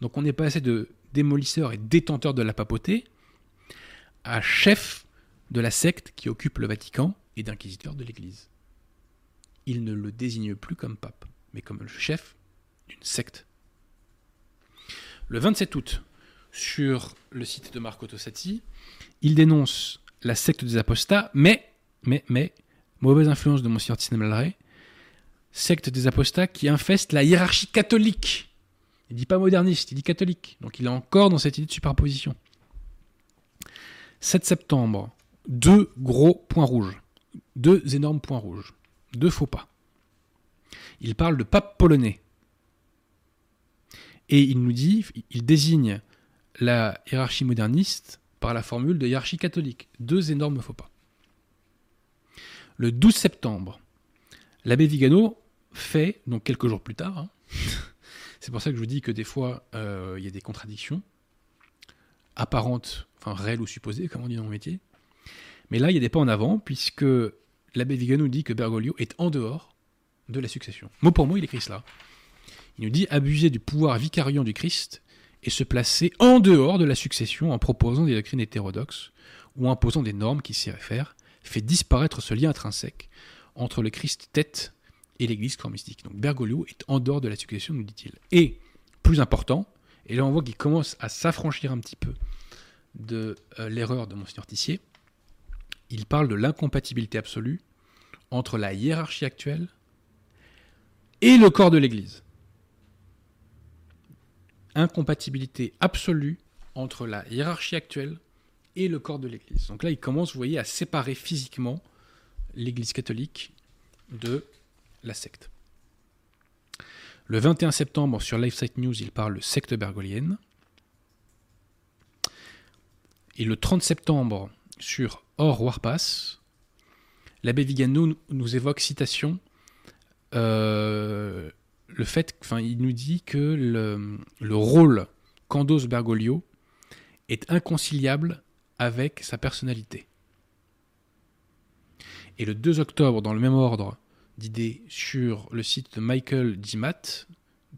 Donc on est passé de démolisseur et détenteur de la papauté à chef de la secte qui occupe le Vatican et d'inquisiteur de l'Église. Il ne le désigne plus comme pape, mais comme le chef d'une secte. Le 27 août, sur le site de Marco Tossati, il dénonce la secte des apostats, mais, mais, mais, mauvaise influence de Monsieur Malray, secte des apostats qui infeste la hiérarchie catholique. Il dit pas moderniste, il dit catholique. Donc il est encore dans cette idée de superposition. 7 septembre, deux gros points rouges. Deux énormes points rouges. Deux faux pas. Il parle de pape polonais. Et il nous dit, il désigne la hiérarchie moderniste, par la formule de hiérarchie catholique. Deux énormes faux pas. Le 12 septembre, l'abbé Vigano fait, donc quelques jours plus tard, hein, c'est pour ça que je vous dis que des fois, euh, il y a des contradictions apparentes, enfin réelles ou supposées, comme on dit dans mon métier. Mais là, il y a des pas en avant, puisque l'abbé Vigano dit que Bergoglio est en dehors de la succession. Mot pour mot, il écrit cela. Il nous dit abuser du pouvoir vicariant du Christ et se placer en dehors de la succession en proposant des doctrines hétérodoxes ou imposant des normes qui s'y réfèrent, fait disparaître ce lien intrinsèque entre le Christ tête et l'Église corps mystique. Donc Bergoglio est en dehors de la succession, nous dit-il. Et, plus important, et là on voit qu'il commence à s'affranchir un petit peu de euh, l'erreur de Monseigneur Tissier, il parle de l'incompatibilité absolue entre la hiérarchie actuelle et le corps de l'Église. Incompatibilité absolue entre la hiérarchie actuelle et le corps de l'Église. Donc là, il commence, vous voyez, à séparer physiquement l'Église catholique de la secte. Le 21 septembre, sur LifeSite News, il parle de secte bergolienne. Et le 30 septembre, sur Or Warpass, l'abbé Vigano nous évoque, citation, euh, le fait, enfin, il nous dit que le, le rôle qu'endosse Bergoglio est inconciliable avec sa personnalité. Et le 2 octobre, dans le même ordre d'idées, sur le site de Michael Dimat,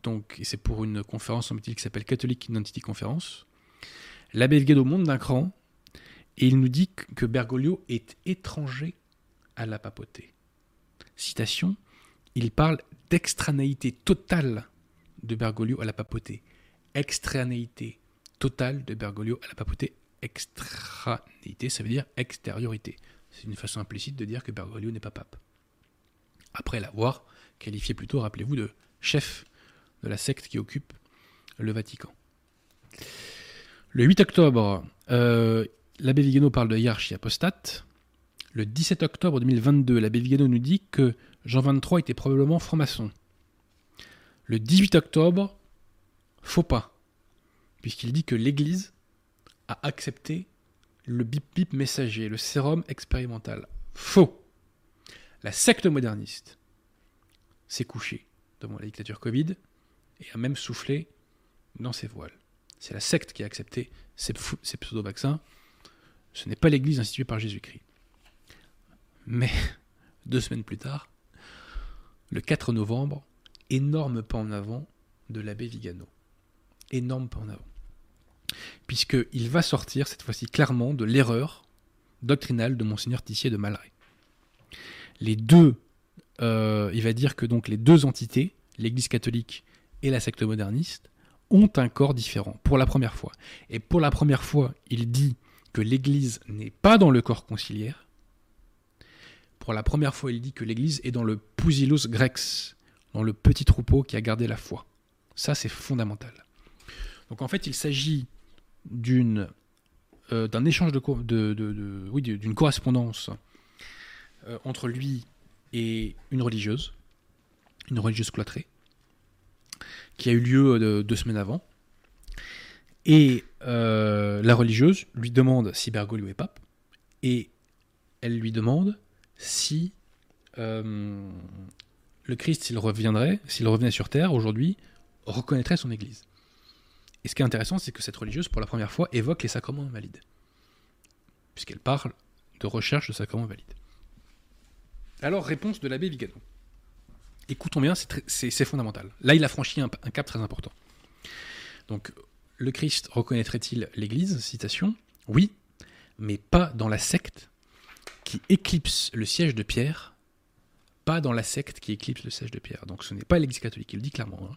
donc c'est pour une conférence en qui s'appelle Catholic Identity Conference, l'abbé Vigano monte d'un cran et il nous dit que Bergoglio est étranger à la papauté. Citation il parle d'extranéité totale de Bergoglio à la papauté. Extranéité totale de Bergoglio à la papauté. Extranéité, ça veut dire extériorité. C'est une façon implicite de dire que Bergoglio n'est pas pape. Après l'avoir qualifié plutôt, rappelez-vous, de chef de la secte qui occupe le Vatican. Le 8 octobre, euh, l'abbé Vigano parle de hiérarchie apostate. Le 17 octobre 2022, l'abbé Vigano nous dit que Jean 23 était probablement franc-maçon. Le 18 octobre, faux pas, puisqu'il dit que l'Église a accepté le bip-bip messager, le sérum expérimental. Faux. La secte moderniste s'est couchée devant la dictature Covid et a même soufflé dans ses voiles. C'est la secte qui a accepté ces, pseudo-vaccins. Ce n'est pas l'Église instituée par Jésus-Christ. Mais deux semaines plus tard, le 4 novembre, énorme pas en avant de l'abbé Vigano. Énorme pas en avant. Puisqu'il va sortir cette fois-ci clairement de l'erreur doctrinale de Monseigneur Tissier de Malray. Les deux, euh, il va dire que donc les deux entités, l'Église catholique et la secte moderniste, ont un corps différent pour la première fois. Et pour la première fois, il dit que l'Église n'est pas dans le corps conciliaire, pour la première fois, il dit que l'Église est dans le Pousilos Grex, dans le petit troupeau qui a gardé la foi. Ça, c'est fondamental. Donc en fait, il s'agit euh, d'un échange de, de, oui, d'une correspondance euh, entre lui et une religieuse, une religieuse cloîtrée, qui a eu lieu euh, deux semaines avant. Et la religieuse lui demande si Bergoglio est pape, et elle lui demande si euh, le Christ, s'il reviendrait, s'il revenait sur terre aujourd'hui, reconnaîtrait son Église. Et ce qui est intéressant, c'est que cette religieuse, pour la première fois, évoque les sacrements invalides, puisqu'elle parle de recherche de sacrements invalides. Alors, réponse de l'abbé Vigano. Écoutons bien, c'est fondamental. Là, il a franchi un, cap très important. Donc, le Christ reconnaîtrait-il l'Église? Citation. Oui, mais pas dans la secte qui éclipse le siège de Pierre, pas dans la secte qui éclipse le siège de Pierre. Donc ce n'est pas l'Église catholique, il le dit clairement, hein.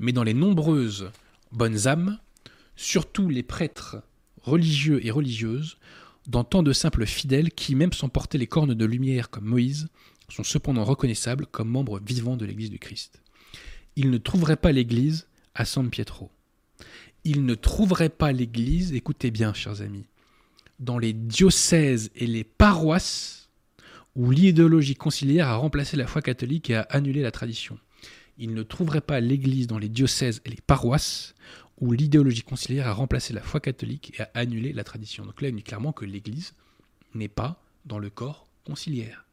mais dans les nombreuses bonnes âmes, surtout les prêtres religieux et religieuses, dans tant de simples fidèles qui, même sans porter les cornes de lumière comme Moïse, sont cependant reconnaissables comme membres vivants de l'Église du Christ. Ils ne trouveraient pas l'Église à San Pietro. Ils ne trouveraient pas l'Église, écoutez bien, chers amis, dans les diocèses et les paroisses où l'idéologie conciliaire a remplacé la foi catholique et a annulé la tradition. il ne trouverait pas l'Église dans les diocèses et les paroisses où l'idéologie conciliaire a remplacé la foi catholique et a annulé la tradition. Donc là, il dit clairement que l'Église n'est pas dans le corps conciliaire.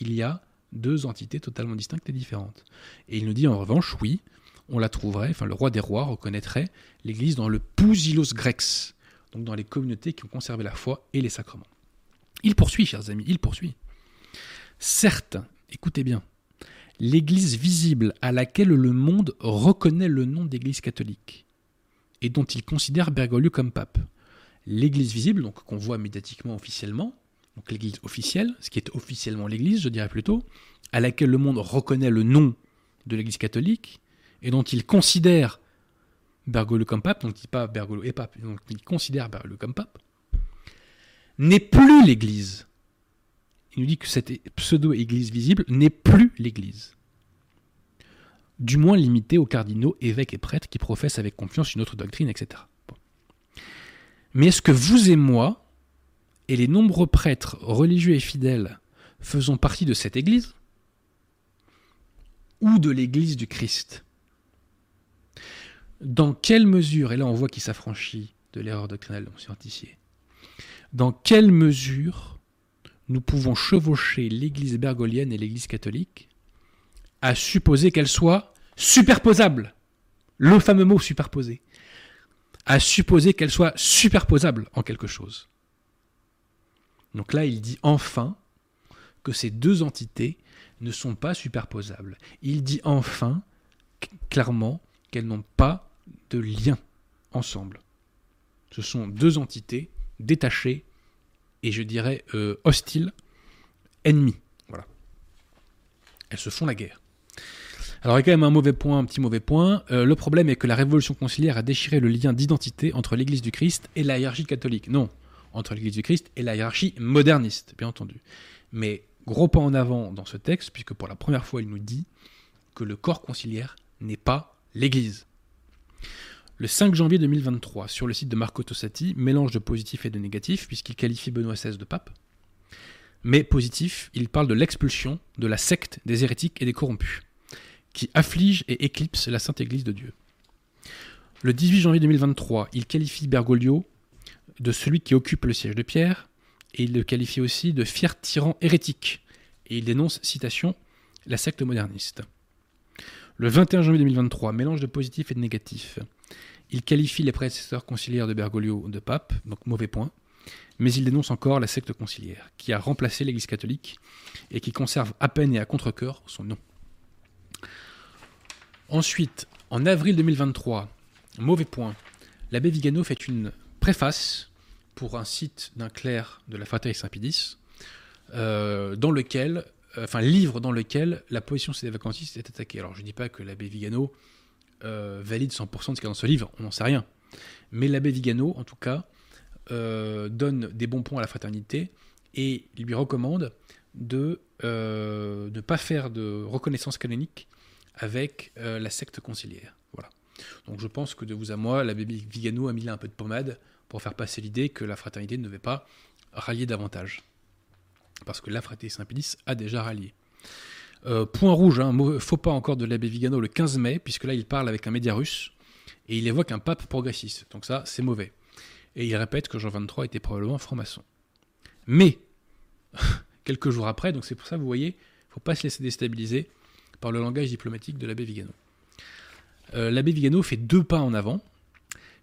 Il y a deux entités totalement distinctes et différentes. Et il nous dit en revanche, oui, on la trouverait, enfin le roi des rois reconnaîtrait l'Église dans le Pousilos Grex, donc dans les communautés qui ont conservé la foi et les sacrements. Il poursuit, chers amis, il poursuit. Certes, écoutez bien, l'Église visible à laquelle le monde reconnaît le nom d'Église catholique et dont il considère Bergoglio comme pape. L'Église visible, donc qu'on voit médiatiquement officiellement, donc l'Église officielle, ce qui est officiellement l'Église, je dirais plutôt, à laquelle le monde reconnaît le nom de l'Église catholique et dont il considère Bergoglio comme pape, donc il dit pas Bergoglio est pape, donc il considère Bergoglio comme pape, n'est plus l'Église. Il nous dit que cette pseudo-Église visible n'est plus l'Église. Du moins limitée aux cardinaux, évêques et prêtres qui professent avec confiance une autre doctrine, etc. Mais est-ce que vous et moi, et les nombreux prêtres religieux et fidèles faisons partie de cette Église ou de l'Église du Christ? Dans quelle mesure, et là on voit qu'il s'affranchit de l'erreur doctrinale de M. dans quelle mesure nous pouvons chevaucher l'Église bergolienne et l'Église catholique à supposer qu'elles soient superposables Le fameux mot superposé. À supposer qu'elles soient superposables en quelque chose. Donc là, il dit enfin que ces deux entités ne sont pas superposables. Il dit enfin clairement qu'elles n'ont pas de lien ensemble. Ce sont deux entités détachées et je dirais euh, hostiles, ennemies. Voilà. Elles se font la guerre. Alors il y a quand même un mauvais point, un petit mauvais point. Euh, le problème est que la révolution conciliaire a déchiré le lien d'identité entre l'Église du Christ et la hiérarchie catholique. Non, entre l'Église du Christ et la hiérarchie moderniste, bien entendu. Mais gros pas en avant dans ce texte, puisque pour la première fois, il nous dit que le corps conciliaire n'est pas l'Église. Le 5 janvier 2023, sur le site de Marco Tossati, mélange de positif et de négatif, puisqu'il qualifie Benoît XVI de pape. Mais positif, il parle de l'expulsion de la secte des hérétiques et des corrompus, qui afflige et éclipse la Sainte Église de Dieu. Le 18 janvier 2023, il qualifie Bergoglio de celui qui occupe le siège de Pierre, et il le qualifie aussi de fier tyran hérétique, et il dénonce, citation, la secte moderniste. Le 21 janvier 2023, mélange de positif et de négatif. Il qualifie les prédécesseurs conciliaires de Bergoglio de pape, donc mauvais point, mais il dénonce encore la secte conciliaire, qui a remplacé l'Église catholique et qui conserve à peine et à contre-coeur son nom. Ensuite, en avril 2023, mauvais point, l'abbé Vigano fait une préface pour un site d'un clerc de la fraternité Saint-Pédis, euh, dans lequel, euh, enfin, livre dans lequel la position des vacantistes est attaquée. Alors, je ne dis pas que l'abbé Vigano euh, valide 100% de ce qu'il y a dans ce livre, on n'en sait rien. Mais l'abbé Vigano, en tout cas, donne des bons points à la fraternité et lui recommande de ne pas faire de reconnaissance canonique avec la secte conciliaire. Voilà. Donc je pense que de vous à moi, l'abbé Vigano a mis là un peu de pommade pour faire passer l'idée que la fraternité ne devait pas rallier davantage. Parce que la fraternité Saint-Pédis a déjà rallié. Euh, point rouge, hein, faux pas encore de l'abbé Vigano le 15 mai, puisque là il parle avec un média russe, et il évoque un pape progressiste. Donc ça, c'est mauvais. Et il répète que Jean 23 était probablement franc-maçon. Mais, quelques jours après, donc c'est pour ça, vous voyez, il faut pas se laisser déstabiliser par le langage diplomatique de l'abbé Vigano. Euh, l'abbé Vigano fait deux pas en avant,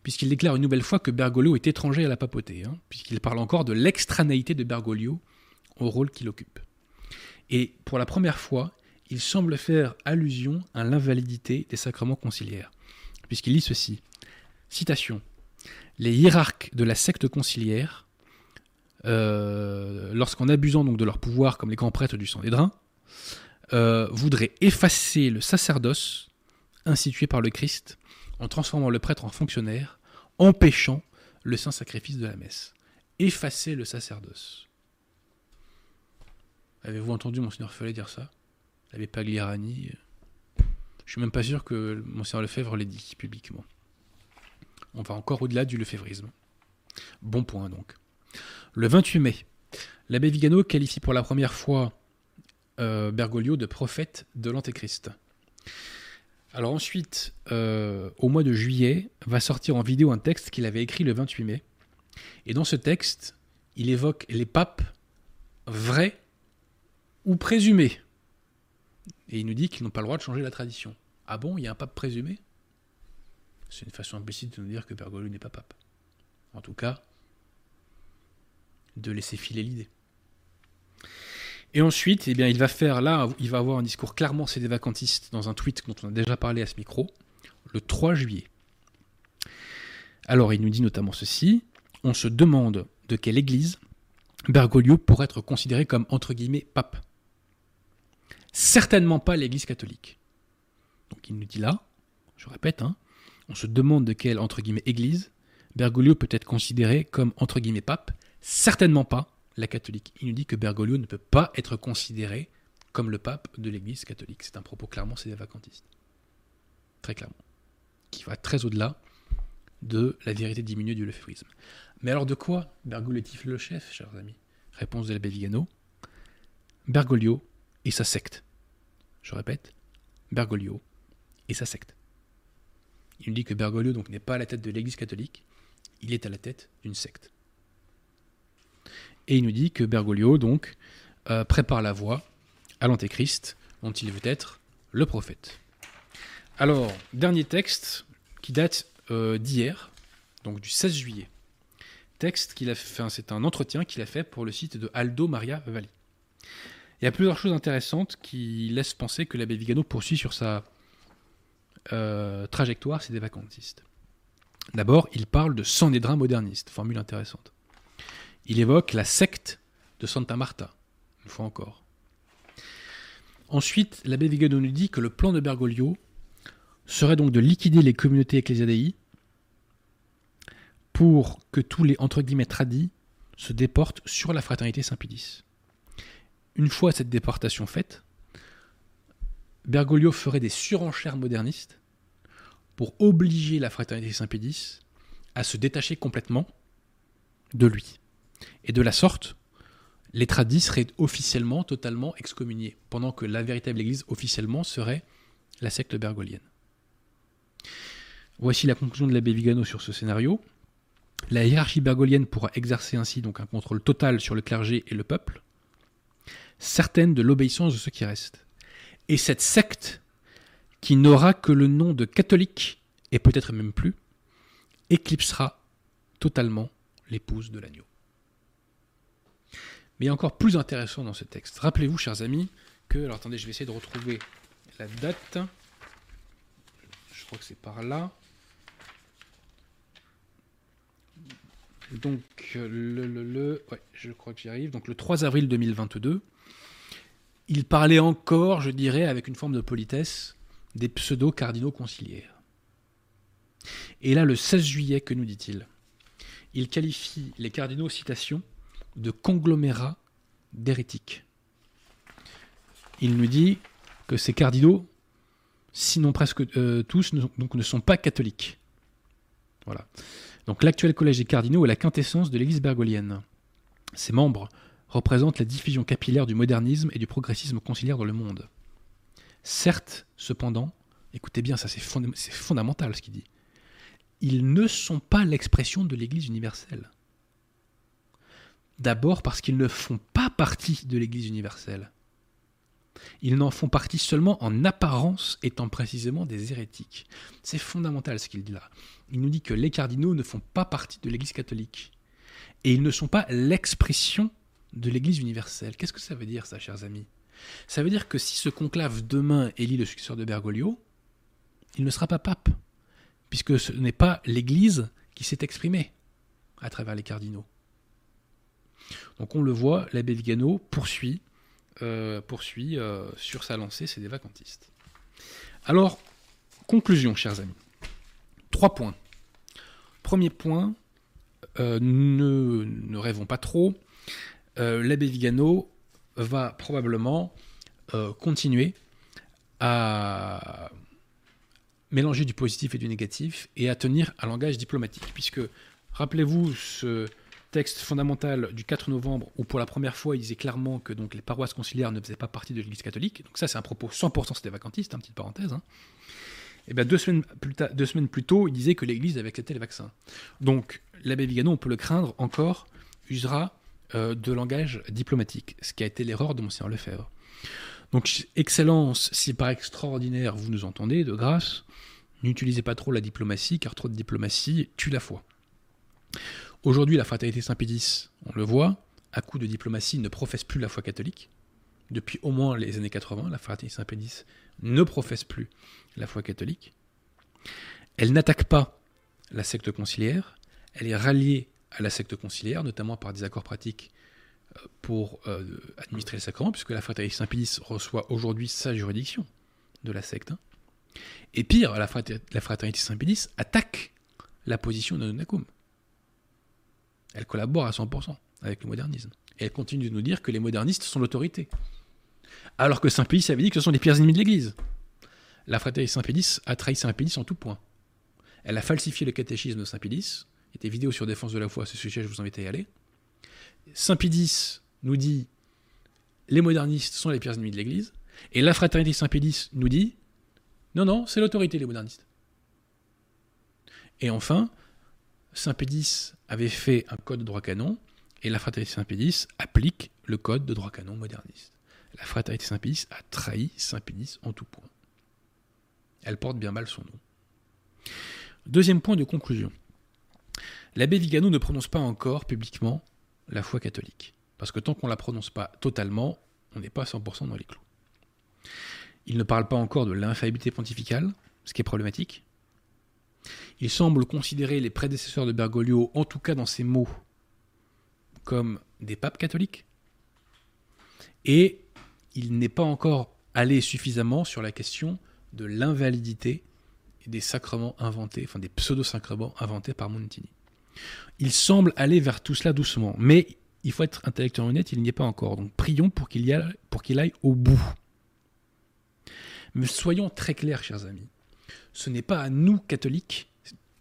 puisqu'il déclare une nouvelle fois que Bergoglio est étranger à la papauté, hein, puisqu'il parle encore de l'extranéité de Bergoglio au rôle qu'il occupe. Et pour la première fois, il semble faire allusion à l'invalidité des sacrements conciliaires, puisqu'il dit ceci. Citation. Les hiérarques de la secte conciliaire, euh, lorsqu'en abusant donc de leur pouvoir comme les grands prêtres du drains, euh, voudraient effacer le sacerdoce institué par le Christ en transformant le prêtre en fonctionnaire empêchant le saint sacrifice de la messe. Effacer le sacerdoce. Avez-vous entendu Monseigneur Follet dire ça? L'abbé Pagliarani Je suis même pas sûr que Monseigneur Lefebvre l'ait dit publiquement. On va encore au-delà du lefévrisme. Bon point donc. Le 28 mai, l'abbé Vigano qualifie pour la première fois euh, Bergoglio de prophète de l'Antéchrist. Alors ensuite, euh, au mois de juillet, va sortir en vidéo un texte qu'il avait écrit le 28 mai. Et dans ce texte, il évoque les papes vrais ou présumés. Et il nous dit qu'ils n'ont pas le droit de changer la tradition. Ah bon, il y a un pape présumé? C'est une façon implicite de nous dire que Bergoglio n'est pas pape. En tout cas, de laisser filer l'idée. Et ensuite, eh bien, il va faire là, il va avoir un discours clairement vacantiste dans un tweet dont on a déjà parlé à ce micro, le 3 juillet. Alors, il nous dit notamment ceci on se demande de quelle église Bergoglio pourrait être considéré comme entre guillemets pape. Certainement pas l'église catholique. Donc il nous dit là, je répète, hein, on se demande de quelle entre guillemets église Bergoglio peut être considéré comme entre guillemets pape. Certainement pas la catholique. Il nous dit que Bergoglio ne peut pas être considéré comme le pape de l'Église catholique. C'est un propos clairement vacantiste. Très clairement. Qui va très au-delà de la vérité diminuée du lefévrisme. Mais alors de quoi Bergoglio est-il le chef, chers amis? Réponse de l'abbé Vigano. Bergoglio et sa secte. Je répète, Bergoglio et sa secte. Il nous dit que Bergoglio n'est pas à la tête de l'Église catholique, il est à la tête d'une secte. Et il nous dit que Bergoglio, donc, euh, prépare la voie à l'Antéchrist, dont il veut être le prophète. Alors, dernier texte qui date euh, d'hier, donc du 16 juillet. Texte qu'il a fait, c'est un entretien qu'il a fait pour le site de Aldo Maria Valli. Il y a plusieurs choses intéressantes qui laissent penser que l'abbé Vigano poursuit sur sa euh, trajectoire, c'est des vacantistes. D'abord, il parle de Sanhédrin moderniste, formule intéressante il évoque la secte de Santa Marta, une fois encore. Ensuite, l'abbé Vigano nous dit que le plan de Bergoglio serait donc de liquider les communautés ecclésiadei pour que tous les entre guillemets tradis se déportent sur la fraternité Saint-Pédis. Une fois cette déportation faite, Bergoglio ferait des surenchères modernistes pour obliger la fraternité Saint-Pédis à se détacher complètement de lui. Et de la sorte, les tradis seraient officiellement totalement excommuniés, pendant que la véritable Église officiellement serait la secte bergolienne. Voici la conclusion de l'abbé Vigano sur ce scénario. La hiérarchie bergolienne pourra exercer ainsi donc un contrôle total sur le clergé et le peuple, certaine de l'obéissance de ceux qui restent. Et cette secte, qui n'aura que le nom de catholique, et peut-être même plus, éclipsera totalement l'épouse de l'agneau. Mais encore plus intéressant dans ce texte. Rappelez-vous, chers amis, que. Alors attendez, je vais essayer de retrouver la date. Je crois que c'est par là. Donc, le, je crois que j'y arrive. Donc, le 3 avril 2022, il parlait encore, je dirais, avec une forme de politesse, des pseudo-cardinaux conciliaires. Et là, le 16 juillet, que nous dit-il? Il qualifie les cardinaux, citation, de conglomérat d'hérétiques. Il nous dit que ces cardinaux, sinon presque euh, tous, ne, ne sont pas catholiques. Voilà. Donc l'actuel collège des cardinaux est la quintessence de l'église bergolienne. Ses membres représentent la diffusion capillaire du modernisme et du progressisme conciliaire dans le monde. Certes, cependant, écoutez bien, ça c'est fondamental ce qu'il dit, ils ne sont pas l'expression de l'église universelle. D'abord parce qu'ils ne font pas partie de l'Église universelle. Ils n'en font partie seulement en apparence, étant précisément des hérétiques. C'est fondamental ce qu'il dit là. Il nous dit que les cardinaux ne font pas partie de l'Église catholique. Et ils ne sont pas l'expression de l'Église universelle. Qu'est-ce que ça veut dire, ça, chers amis? Ça veut dire que si ce conclave demain élit le successeur de Bergoglio, il ne sera pas pape, puisque ce n'est pas l'Église qui s'est exprimée à travers les cardinaux. Donc on le voit, l'abbé Vigano poursuit, euh, poursuit euh, sur sa lancée, c'est des vacantistes. Alors, conclusion, chers amis. Trois points. Premier point, euh, ne, ne, rêvons pas trop. l'abbé Vigano va probablement continuer à mélanger du positif et du négatif et à tenir un langage diplomatique. Puisque, rappelez-vous, ce, texte fondamental du 4 novembre où pour la première fois il disait clairement que donc les paroisses conciliaires ne faisaient pas partie de l'Église catholique. Donc ça c'est un propos 100% c'était vacantiste, hein, petite parenthèse. Hein. Et bien deux semaines, plus deux semaines plus tôt, il disait que l'Église avait accepté les vaccins. Donc l'abbé Vigano, on peut le craindre encore, usera euh, de langage diplomatique, ce qui a été l'erreur de Monseigneur Lefebvre. Donc, Excellence, si par extraordinaire vous nous entendez, de grâce, n'utilisez pas trop la diplomatie, car trop de diplomatie tue la foi. Aujourd'hui, la fraternité Saint-Pédis, on le voit, à coup de diplomatie, ne professe plus la foi catholique. Depuis au moins les années 80, la fraternité Saint-Pédis ne professe plus la foi catholique. Elle n'attaque pas la secte conciliaire, elle est ralliée à la secte conciliaire, notamment par des accords pratiques euh, pour euh, administrer les sacrements, puisque la fraternité Saint-Pédis reçoit aujourd'hui sa juridiction de la secte. Et pire, la fraternité Saint-Pédis attaque la position de Nonacum. Elle collabore à 100% avec le modernisme. Et elle continue de nous dire que les modernistes sont l'autorité. Alors que Saint-Pédis avait dit que ce sont les pires ennemis de l'Église. La fraternité Saint-Pédis a trahi Saint-Pédis en tout point. Elle a falsifié le catéchisme de Saint-Pédis. Il y a des vidéos sur défense de la foi à ce sujet, je vous invite à y aller. Saint-Pédis nous dit les modernistes sont les pires ennemis de l'Église. Et la fraternité Saint-Pédis nous dit non, non, c'est l'autorité, les modernistes. Et enfin, Saint-Pédis avait fait un code de droit canon, et la fraternité Saint-Pédis applique le code de droit canon moderniste. La fraternité Saint-Pédis a trahi Saint-Pédis en tout point. Elle porte bien mal son nom. Deuxième point de conclusion. L'abbé Vigano ne prononce pas encore publiquement la foi catholique. Parce que tant qu'on ne la prononce pas totalement, on n'est pas à 100% dans les clous. Il ne parle pas encore de l'infaillibilité pontificale, ce qui est problématique. Il semble considérer les prédécesseurs de Bergoglio, en tout cas dans ses mots, comme des papes catholiques. Et il n'est pas encore allé suffisamment sur la question de l'invalidité des sacrements inventés, enfin des pseudo-sacrements inventés par Montini. Il semble aller vers tout cela doucement, mais il faut être intellectuellement honnête, il n'y est pas encore. Donc prions pour qu'il aille, aille au bout. Mais soyons très clairs, chers amis. Ce n'est pas à nous, catholiques,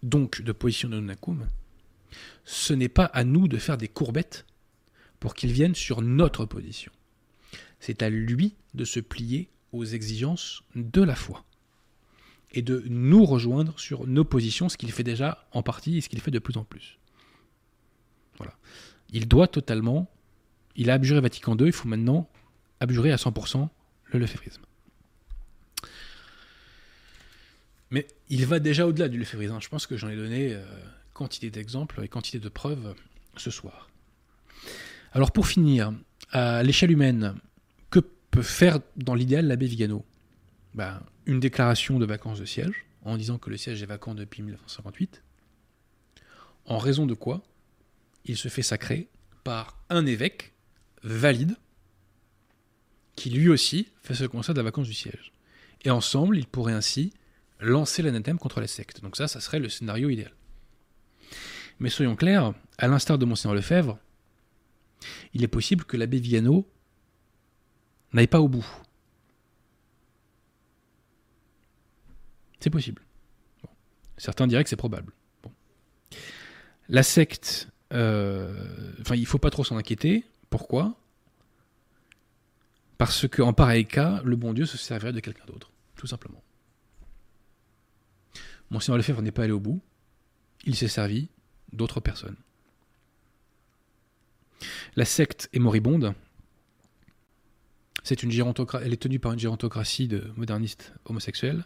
donc de position de Nonacum, ce n'est pas à nous de faire des courbettes pour qu'il vienne sur notre position. C'est à lui de se plier aux exigences de la foi et de nous rejoindre sur nos positions, ce qu'il fait déjà en partie et ce qu'il fait de plus en plus. Il doit totalement, il a abjuré Vatican II, il faut maintenant abjurer à 100% le lefévrisme. Mais il va déjà au-delà du lefévrisme. Je pense que j'en ai donné euh, quantité d'exemples et quantité de preuves ce soir. Alors pour finir, à l'échelle humaine, que peut faire dans l'idéal l'abbé Vigano? Ben, Une déclaration de vacances de siège, en disant que le siège est vacant depuis 1958, en raison de quoi il se fait sacrer par un évêque valide, qui lui aussi fait ce constat de la vacance du siège. Et ensemble, ils pourraient ainsi lancer l'anathème contre la secte. Donc ça, ça serait le scénario idéal. Mais soyons clairs, à l'instar de Monseigneur Lefebvre, il est possible que l'abbé Viano n'aille pas au bout. C'est possible. Certains diraient que c'est probable. La secte, euh, enfin, il faut pas trop s'en inquiéter. Pourquoi? Parce qu'en pareil cas, le bon Dieu se servirait de quelqu'un d'autre, tout simplement. Monseigneur Lefebvre n'est pas allé au bout. Il s'est servi d'autres personnes. La secte est moribonde. Elle est tenue par une gérontocratie de modernistes homosexuels.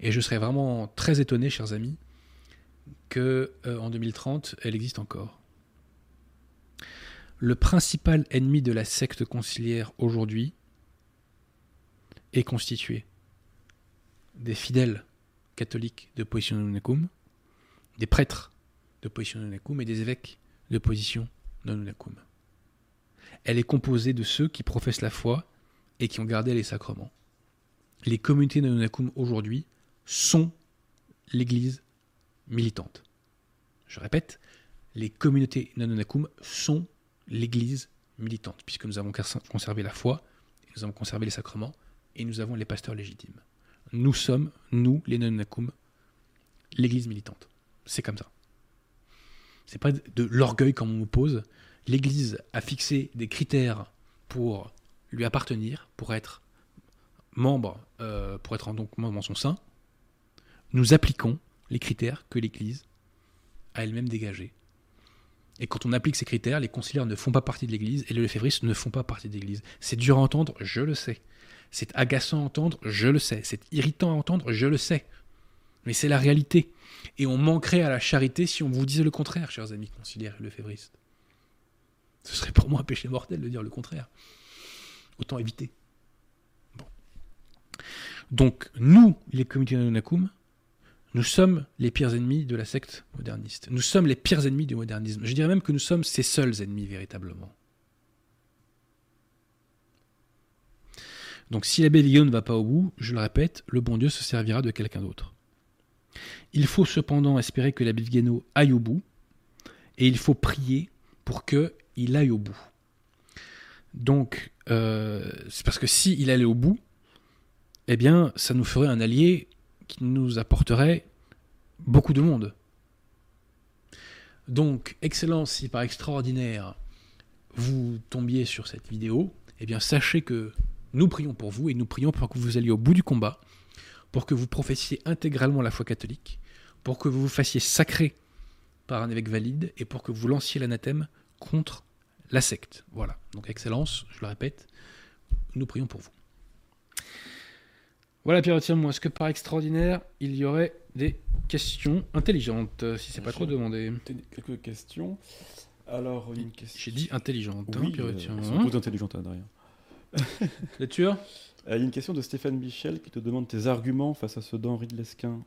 Et je serais vraiment très étonné, chers amis, que euh, en 2030, elle existe encore. Le principal ennemi de la secte conciliaire aujourd'hui est constitué des fidèles catholiques de position nonacum, des prêtres de position nonacum et des évêques de position nonacum. Elle est composée de ceux qui professent la foi et qui ont gardé les sacrements. Les communautés nonacum aujourd'hui sont l'Église militante. Je répète, les communautés nonacum sont l'Église militante, puisque nous avons conservé la foi, nous avons conservé les sacrements, et nous avons les pasteurs légitimes. Nous sommes, nous, les nonacum, l'Église militante. C'est comme ça. C'est pas de l'orgueil comme on nous pose. L'Église a fixé des critères pour lui appartenir, pour être membre, euh, pour être donc membre en son sein. nous appliquons les critères que l'Église a elle-même dégagés. Et quand on applique ces critères, les conciliaires ne font pas partie de l'Église et les lefévristes ne font pas partie de l'Église. C'est dur à entendre, je le sais. C'est agaçant à entendre, je le sais. C'est irritant à entendre, je le sais. Mais c'est la réalité. Et on manquerait à la charité si on vous disait le contraire, chers amis conciliaires et lefévristes. Ce serait pour moi un péché mortel de dire le contraire. Autant éviter. Bon. Donc, nous, les d'Anonacum, nous sommes les pires ennemis de la secte moderniste. Nous sommes les pires ennemis du modernisme. Je dirais même que nous sommes ses seuls ennemis véritablement. Donc si l'abbé Vigano ne va pas au bout, je le répète, le bon Dieu se servira de quelqu'un d'autre. Il faut cependant espérer que l'abbé Vigano aille au bout, et il faut prier pour qu'il aille au bout. Donc, euh, c'est parce que s'il allait au bout, eh bien, ça nous ferait un allié qui nous apporterait beaucoup de monde. Donc, Excellence, si par extraordinaire vous tombiez sur cette vidéo, eh bien sachez que nous prions pour vous et nous prions pour que vous alliez au bout du combat, pour que vous professiez intégralement la foi catholique, pour que vous vous fassiez sacrer par un évêque valide et pour que vous lanciez l'anathème contre la secte. Voilà. Donc, Excellence, je le répète, nous prions pour vous. Voilà, Pierre, tiens-moi, est-ce que par extraordinaire, il y aurait des questions intelligentes, si c'est pas trop demandé? Quelques questions. Alors, une question. J'ai dit intelligente, Oui, hein, Pierre, euh, elles hein. sont toutes intelligentes, hein, derrière. Lecture? Euh, Il y a une question de Stéphane Michel qui te demande tes arguments face à ceux d'Henri de Lesquin.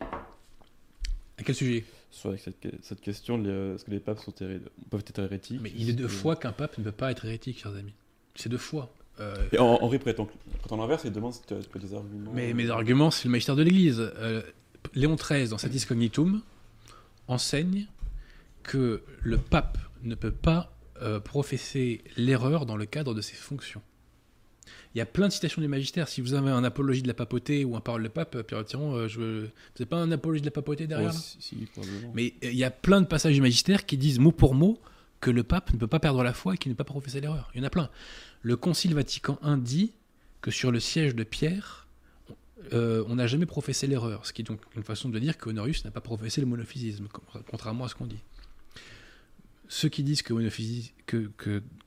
À quel sujet? Sur avec cette, cette question, euh, est-ce que les papes sont peuvent être hérétiques? Mais il est de Euh, foi qu'un pape ne peut pas être hérétique, chers amis. C'est de foi. Euh, Et Hen- Henri prétend, l'inverse, il demande si tu as, des arguments. mais euh, mes arguments, c'est le magistère de l'Église. Euh, Léon XIII, dans Satis Cognitum, enseigne que le pape ne peut pas euh, professer l'erreur dans le cadre de ses fonctions. Il y a plein de citations du magistère. Si vous avez un apologie de la papauté ou un parole de pape, Pierre Tiron, euh, je... vous n'avez pas un apologie de la papauté derrière ouais, si, si. Mais euh, il y a plein de passages du magistère qui disent mot pour mot que le pape ne peut pas perdre la foi et qu'il ne peut pas professer l'erreur. Il y en a plein. Le Concile Vatican I dit que sur le siège de Pierre, euh, on n'a jamais professé l'erreur, ce qui est donc une façon de dire qu'Honorius n'a pas professé le monophysisme, contrairement à ce qu'on dit. Ceux qui disent que,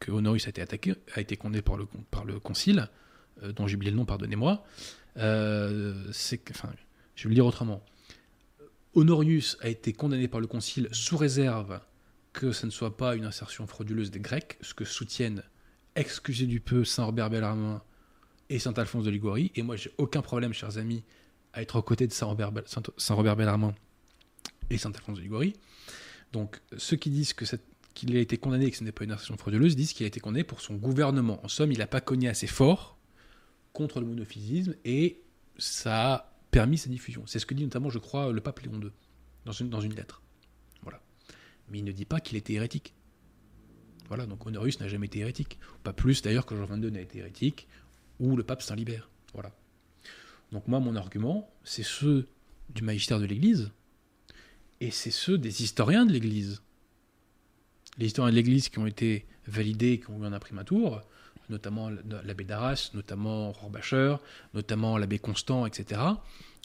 Honorius a été attaqué, a été condamné par le, Concile, euh, dont j'ai oublié le nom, pardonnez-moi, euh, enfin, je vais le dire autrement. Honorius a été condamné par le Concile sous réserve que ce ne soit pas une insertion frauduleuse des Grecs, ce que soutiennent, excusez du peu, Saint Robert Bellarmin et Saint Alphonse de Liguori. Et moi, j'ai aucun problème, chers amis, à être aux côtés de Saint Robert, Bel- Saint- Bellarmin et Saint Alphonse de Liguori. Donc, ceux qui disent qu'il a été condamné et que ce n'est pas une insertion frauduleuse disent qu'il a été condamné pour son gouvernement. En somme, il n'a pas cogné assez fort contre le monophysisme et ça a permis sa diffusion. C'est ce que dit notamment, je crois, le pape Léon II dans une, dans une lettre. Voilà. Mais il ne dit pas qu'il était hérétique. Voilà, donc Honorius n'a jamais été hérétique. Pas plus d'ailleurs que Jean XXII n'a été hérétique, ou le pape Saint-Libert. Voilà. Donc moi, mon argument, c'est ceux du magistère de l'Église, et c'est ceux des historiens de l'Église. Les historiens de l'Église qui ont été validés, qui ont eu un imprimatur, notamment l'abbé d'Arras, notamment Rohrbacher, notamment l'abbé Constant, etc.,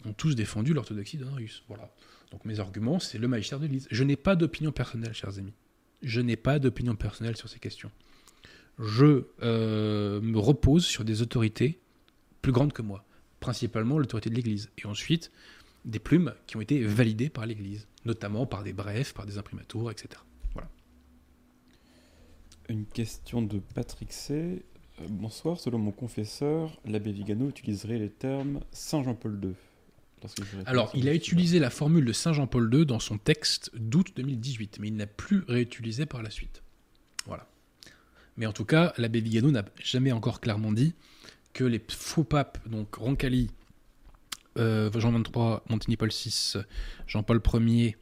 ont tous défendu l'orthodoxie d'Honorius. Voilà. Donc mes arguments, c'est le magistère de l'Église. Je n'ai pas d'opinion personnelle, chers amis. Je n'ai pas d'opinion personnelle sur ces questions. Je euh, me repose sur des autorités plus grandes que moi, principalement l'autorité de l'Église, et ensuite des plumes qui ont été validées par l'Église, notamment par des brefs, par des imprimaturs, etc. Voilà. Une question de Patrick C. Euh, Bonsoir, selon mon confesseur, l'abbé Vigano utiliserait les termes Saint Jean-Paul II. Alors, il a utilisé la formule de Saint Jean-Paul II dans son texte d'août 2018, mais il n'a plus réutilisé par la suite. Voilà. Mais en tout cas, l'abbé Vigano n'a jamais encore clairement dit que les faux papes, donc Roncalli, euh, Jean XXIII, Montigny Paul VI, Jean-Paul Ier,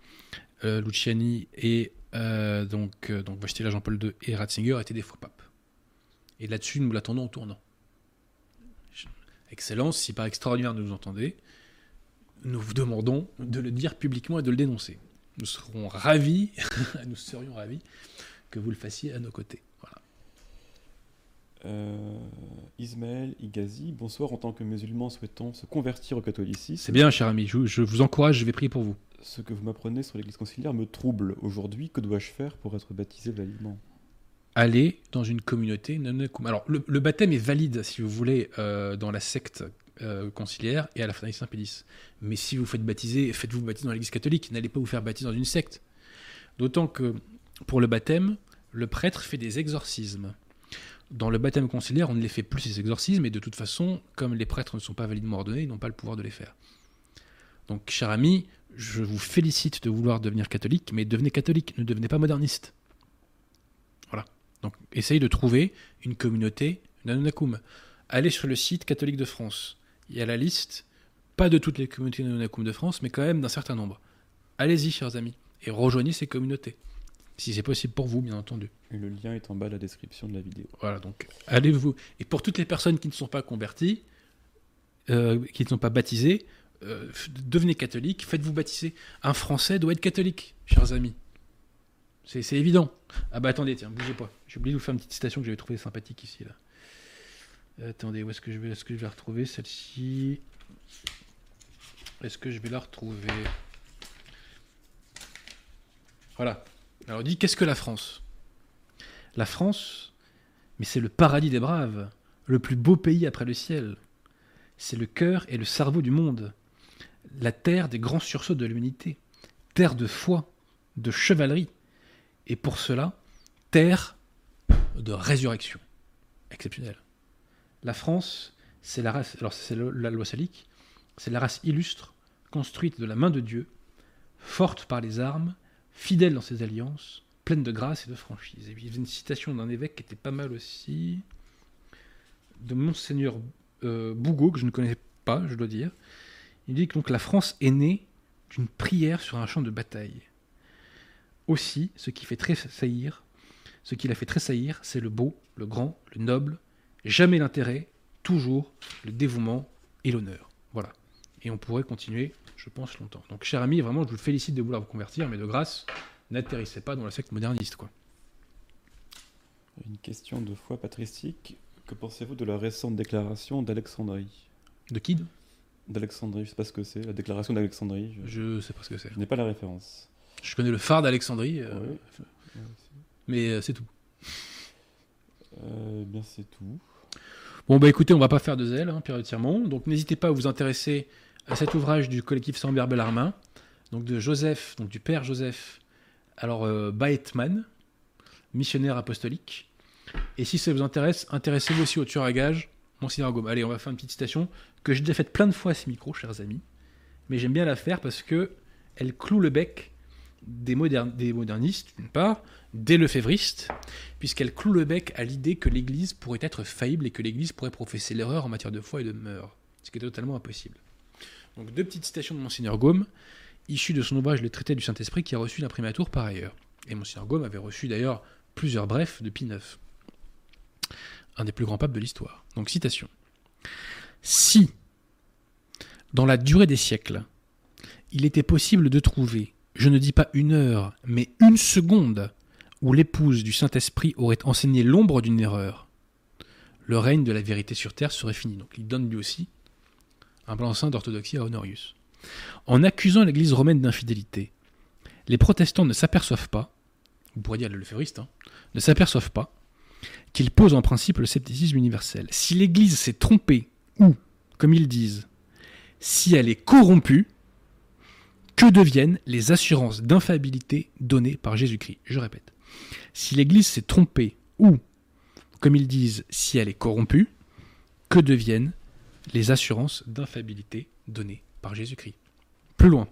euh, Luciani et euh, donc, donc Jean-Paul II et Ratzinger étaient des faux papes. Et là-dessus, nous l'attendons au tournant. Excellence, si par extraordinaire nous nous entendez, nous vous demandons de le dire publiquement et de le dénoncer. Nous serons ravis, nous serions ravis que vous le fassiez à nos côtés. Voilà. Euh, Ismaël Igazi, bonsoir. En tant que musulman souhaitant se convertir au catholicisme, C'est bien, cher ami. Je, je vous encourage, je vais prier pour vous. ce que vous m'apprenez sur l'église conciliaire me trouble. Aujourd'hui, que dois-je faire pour être baptisé validement? Aller dans une communauté non. Alors, le, le baptême est valide, si vous voulez, euh, dans la secte euh, conciliaire et à la fraternité Saint-Pédis. Mais si vous faites baptiser, faites-vous baptiser dans l'église catholique. N'allez pas vous faire baptiser dans une secte. D'autant que pour le baptême, le prêtre fait des exorcismes. Dans le baptême conciliaire, on ne les fait plus ces exorcismes, et de toute façon, comme les prêtres ne sont pas validement ordonnés, ils n'ont pas le pouvoir de les faire. Donc, cher ami, je vous félicite de vouloir devenir catholique, mais devenez catholique, ne devenez pas moderniste. Voilà. Donc, essayez de trouver une communauté Nanonakum. Allez sur le site catholique de France. Il y a la liste, pas de toutes les communautés Nanonakum de France, mais quand même d'un certain nombre. Allez-y, chers amis, et rejoignez ces communautés. Si c'est possible pour vous, bien entendu. Et le lien est en bas de la description de la vidéo. Voilà, donc allez-vous. Et pour toutes les personnes qui ne sont pas converties, euh, qui ne sont pas baptisées, euh, devenez catholique, faites-vous baptiser. Un Français doit être catholique, chers amis. C'est c'est évident. Ah bah attendez, tiens, bougez pas. J'ai oublié de vous faire une petite citation que j'avais trouvée sympathique ici. Là. Euh, Attendez, où est-ce que je vais, est-ce que je vais la retrouver celle-ci? Est-ce que je vais la retrouver? Voilà. Alors on dit qu'est-ce que la France? La France, mais c'est le paradis des braves, le plus beau pays après le ciel. C'est le cœur et le cerveau du monde, la terre des grands sursauts de l'humanité, terre de foi, de chevalerie, et pour cela, terre de résurrection. Exceptionnel. La France, c'est la race, alors c'est la loi salique, c'est la race illustre, construite de la main de Dieu, forte par les armes, fidèle dans ses alliances, pleine de grâce et de franchise. Et puis il y avait une citation d'un évêque qui était pas mal aussi, de Monseigneur euh, Bougot, que je ne connais pas, je dois dire. Il dit que la France est née d'une prière sur un champ de bataille. Aussi, ce qui fait tressaillir, ce qui la fait tressaillir, c'est le beau, le grand, le noble, jamais l'intérêt, toujours le dévouement et l'honneur. Voilà. Et on pourrait continuer, je pense, longtemps. Donc, cher ami, vraiment, je vous félicite de vouloir vous convertir, mais de grâce, n'atterrissez pas dans la secte moderniste, quoi. Une question de foi patristique. Que pensez-vous de la récente déclaration d'Alexandrie? De Kid D'Alexandrie, je sais pas ce que c'est, la déclaration d'Alexandrie. Je, Je sais pas ce que c'est. je n'ai pas la référence. Je connais le phare d'Alexandrie, euh, Ouais. mais euh, c'est tout. Euh, bien, c'est tout. Bon, bah écoutez, on va pas faire de zèle, hein, Pierre de. Donc n'hésitez pas à vous intéresser à cet ouvrage du collectif Sambert Bellarmin, donc de Joseph, donc du père Joseph, alors euh, Baetman, missionnaire apostolique. Et si ça vous intéresse, intéressez-vous aussi au tueur à gages, Monseigneur Gaume. Allez, on va faire une petite citation que j'ai déjà faite plein de fois à ces micros, chers amis. Mais j'aime bien la faire parce que elle cloue le bec des, modern- des modernistes, d'une part, des lefévristes, puisqu'elle cloue le bec à l'idée que l'Église pourrait être faillible et que l'Église pourrait professer l'erreur en matière de foi et de mœurs, ce qui est totalement impossible. Donc deux petites citations de Monseigneur Gaume, issues de son ouvrage Le traité du Saint-Esprit, qui a reçu l'imprimatur par ailleurs. Et Monseigneur Gaume avait reçu d'ailleurs plusieurs brefs de Pie IX, un des plus grands papes de l'histoire. Donc citation. Si, dans la durée des siècles, il était possible de trouver, je ne dis pas une heure, mais une seconde, où l'épouse du Saint-Esprit aurait enseigné l'ombre d'une erreur, le règne de la vérité sur terre serait fini. Donc il donne lui aussi un blanc-seing d'orthodoxie à Honorius. En accusant l'Église romaine d'infidélité, les protestants ne s'aperçoivent pas, vous pourriez dire le lefévriste, hein, ne s'aperçoivent pas qu'ils posent en principe le scepticisme universel. Si l'Église s'est trompée, ou, comme ils disent, si elle est corrompue, que deviennent les assurances d'infaillibilité données par Jésus-Christ? Je répète. Si l'Église s'est trompée, ou, comme ils disent, si elle est corrompue, que deviennent les assurances d'infaillibilité données par Jésus-Christ? Plus loin.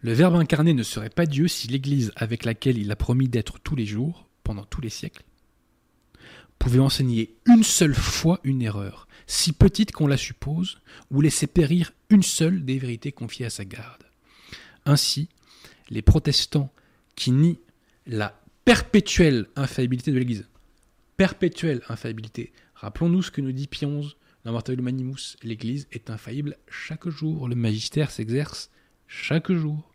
Le Verbe incarné ne serait pas Dieu si l'Église avec laquelle il a promis d'être tous les jours, pendant tous les siècles, pouvait enseigner une seule fois une erreur, si petite qu'on la suppose, ou laisser périr une seule des vérités confiées à sa garde. Ainsi, les protestants qui nient la perpétuelle infaillibilité de l'Église, perpétuelle infaillibilité, rappelons-nous ce que nous dit XI dans Martello Manimus, l'Église est infaillible chaque jour, le magistère s'exerce chaque jour.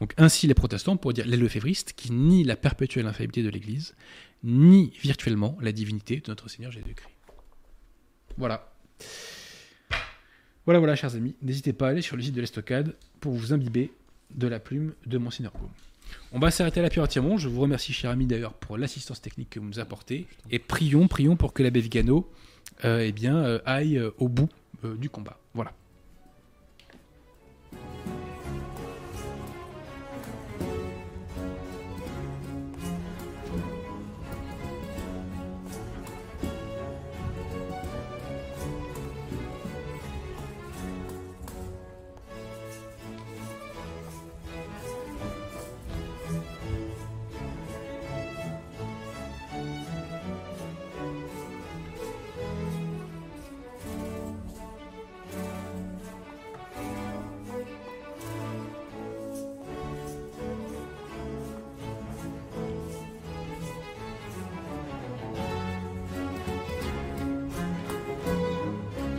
Donc ainsi les protestants, pour dire les lefévristes, qui nient la perpétuelle infaillibilité de l'Église, nient virtuellement la divinité de notre Seigneur Jésus-Christ. Voilà. Voilà, voilà, chers amis. N'hésitez pas à aller sur le site de l'Estocade pour vous imbiber de la plume de Monseigneur Gaume. On va s'arrêter là, Pierre Tirmont. Je vous remercie, cher ami, d'ailleurs, pour l'assistance technique que vous nous apportez. Et prions, prions pour que l'abbé Vigano euh, eh bien, euh, aille euh, au bout du combat. Voilà.